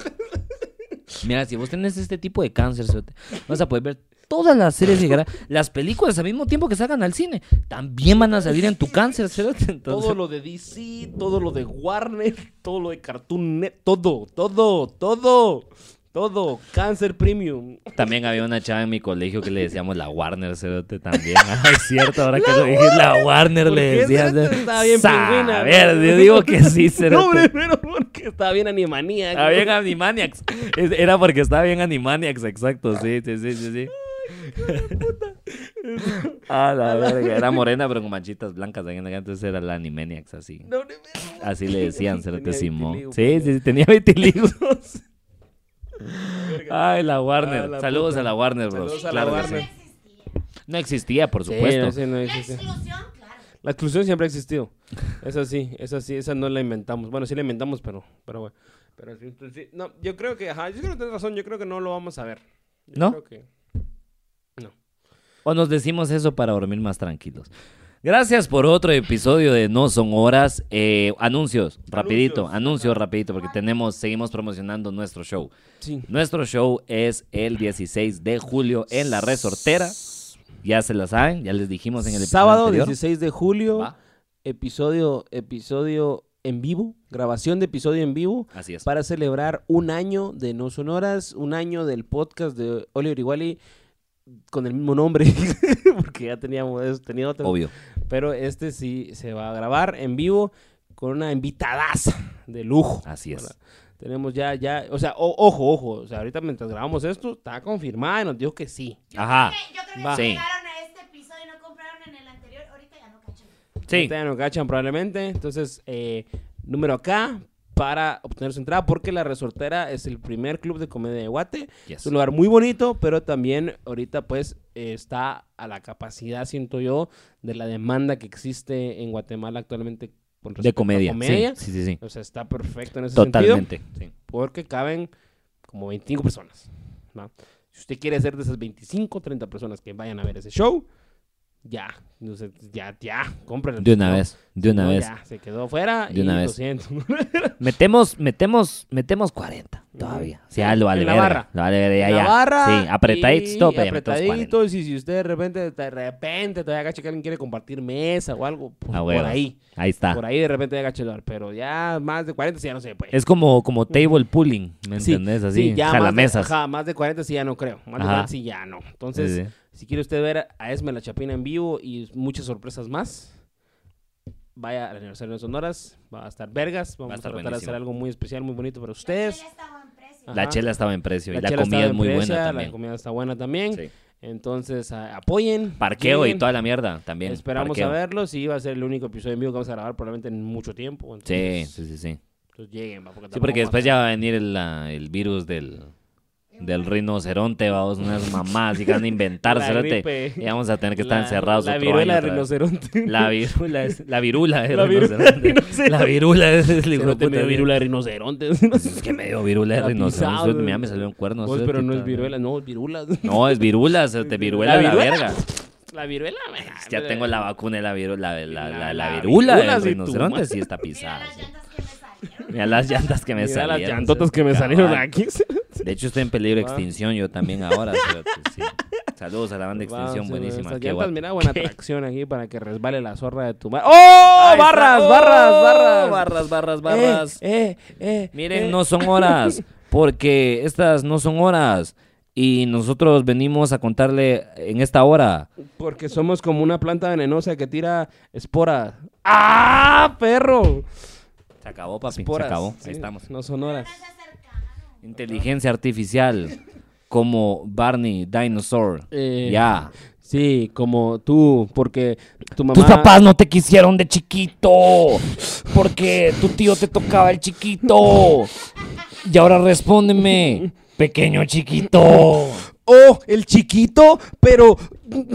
Mira, si vos tenés este tipo de cáncer, cerote, vas a poder ver todas las series llegar las películas al mismo tiempo que salgan al cine. También van a salir en tu cáncer. Entonces, Todo lo de DC, todo lo de Warner, todo lo de Cartoon Net, todo, todo, todo, todo. Cáncer Premium. También había una chava en mi colegio que le decíamos la Warner, cerote, también. Ah, es cierto, ahora que lo dije, la Warner ¿Por le cerote? Estaba bien pingüina, A ver, ¿no? yo digo que sí, cerote. No, pero porque estaba bien Animaniacs. Estaba bien Animaniacs. Era porque estaba bien Animaniacs, exacto. Sí, sí, sí, sí. sí. Ah, la verga. Era morena, pero con manchitas blancas. Entonces era la Animaniacs, así. No, no, no. Así le decían, Cerote Simón. Sí, sí, sí, tenía vitiligos. Ay, la Warner. Ah, la Saludos puta. a la Warner, bros. Saludos a la Claro que Warner. sí. No existía. Por Sí, supuesto. no, sí, no La exclusión, claro. La exclusión siempre ha existido. Esa sí, esa sí, esa no la inventamos. Bueno, sí la inventamos, pero, pero bueno. Pero sí, sí. No, yo creo que, ajá, yo creo que tienes razón, yo creo que no lo vamos a ver. Yo ¿No? Creo que... O nos decimos eso para dormir más tranquilos. Gracias por otro episodio de No Son Horas. Eh, anuncios, rapidito, Anuncios. anuncios rapidito, porque tenemos, seguimos promocionando nuestro show. Sí. Nuestro show es el 16 de julio en la Resortera. Ya se la saben, ya les dijimos en el episodio Sábado anterior. 16 de julio, Va. episodio, episodio en vivo, grabación de episodio en vivo. Así es. para celebrar un año de No Sonoras, un año del podcast de Oliver Iguali con el mismo nombre, porque ya teníamos eso, tenía otro. Obvio. Pero este sí se va a grabar en vivo con una invitadaza de lujo. Así es. ¿verdad? Tenemos ya, ya, o sea, o- ojo, ojo, o sea, ahorita mientras grabamos esto, está confirmada y nos dijo que sí. Yo Ajá. creo que- Yo creo que Va. Sí. llegaron a este episodio y no compraron en el anterior, ahorita ya no cachan. Sí. Ahorita ya no cachan probablemente. Entonces, eh, número acá para obtener su entrada porque La Resortera es el primer club de comedia de Guate. Yes. Es un lugar muy bonito, pero también ahorita pues eh, está a la capacidad, siento yo, de la demanda que existe en Guatemala actualmente con De respecto a comedia. comedia. Sí, sí, sí. O sea, está perfecto en ese sentido Totalmente. sí. porque caben como 25 personas. ¿va? Si usted quiere ser de esas 25, 30 personas que vayan a ver ese show, ya, ya, ya, cómprenlo. De una No, vez. De una no, vez. Ya, se quedó fuera De y una lo vez. siento. Metemos, metemos, metemos 40 todavía. O sea, lo vale En la barra. Lo vale ya, la ya. barra Sí, apretaditos, y ya 40. apretaditos, y si usted de repente, de repente todavía agacha que alguien quiere compartir mesa o algo, pues, Ah, por huevo. ahí, Ahí está. por ahí de repente el dólar, pero ya más de 40 sí ya no se puede. Es como, como table pooling, ¿me Sí, entendés? Así, sí, ya más de, jalamesas. ajá, más de 40 sí ya no creo, más de Ajá. 40 sí ya no. Entonces. Si quiere usted ver a Esme la Chapina en vivo y muchas sorpresas más, vaya al aniversario de Sonoras, va a estar Vergas, vamos a, estar tratar de hacer algo muy especial, muy bonito para La ustedes. chela estaba en precio. La chela estaba en precio y la, comida está es muy precio, buena La también. comida está buena también. Sí. Entonces, a- apoyen. Parqueo y toda la mierda también. Esperamos parqueo. a verlos y va a ser el único episodio en vivo que vamos a grabar probablemente en mucho tiempo. Sí, Entonces, sí, sí, sí. entonces lleguen, va, porque Sí, porque después ya va a venir el, la- el virus del, del rinoceronte, vamos, unas mamás y que van a inventar, La cerote, y vamos a tener que estar La- encerrados La otro viruela año de rinoceronte. La virula es la virula de La virula de rinoceronte. rinoceronte. La virula es el hijo de viruela de rinoceronte. Es que me dio virula de La rinoceronte. Mira, me salió un cuerno. Pues, cerote, pero no es viruela, no, es virula. No, es virula, cerote, viruela ¿La la, viruela? verga. La viruela, Ya tengo la vacuna de la virula, la, la, la, La- la la virula virula, del rinoceronte sí está Mira pisada. las sí. llantas que me salieron. Mira las llantas que me Mira salieron. las llantotas que me salieron aquí. De hecho, estoy en peligro de extinción yo también ahora. cerote, sí. Saludos a la banda de Wow, extinción, sí, buenísima. Qué guay. mira, buena tracción aquí para que resbale la zorra de tu madre. ¡Oh! ¡Barras, ¡Oh! barras, barras! Barras, barras, barras. Eh, eh, eh, Miren, eh. no son horas, porque estas no son horas. Y nosotros venimos a contarle en esta hora. Porque somos como una planta venenosa que tira esporas. ¡Ah, perro! Se acabó, papi. Esporas. Se acabó. Sí, Ahí estamos. No son horas. Inteligencia artificial como Barney Dinosaur. Eh, Ya. Sí, como tú, porque tu mamá... Tus papás no te quisieron de chiquito. Porque tu tío te tocaba el chiquito. Y ahora respóndeme, pequeño chiquito. Oh, el chiquito, pero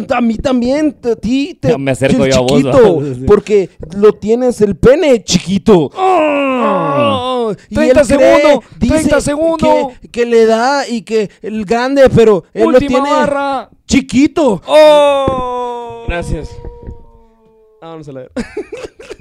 a mí también, a ti te... Ya me acerco el yo a vos, chiquito, va. Sí. porque lo tienes el pene chiquito. Oh, y 30 él cree, segundos, dice 30 segundos. Que, que le da y que el grande, pero él lo tiene barra. chiquito. ¡Oh! Gracias. Vámonos a la ver.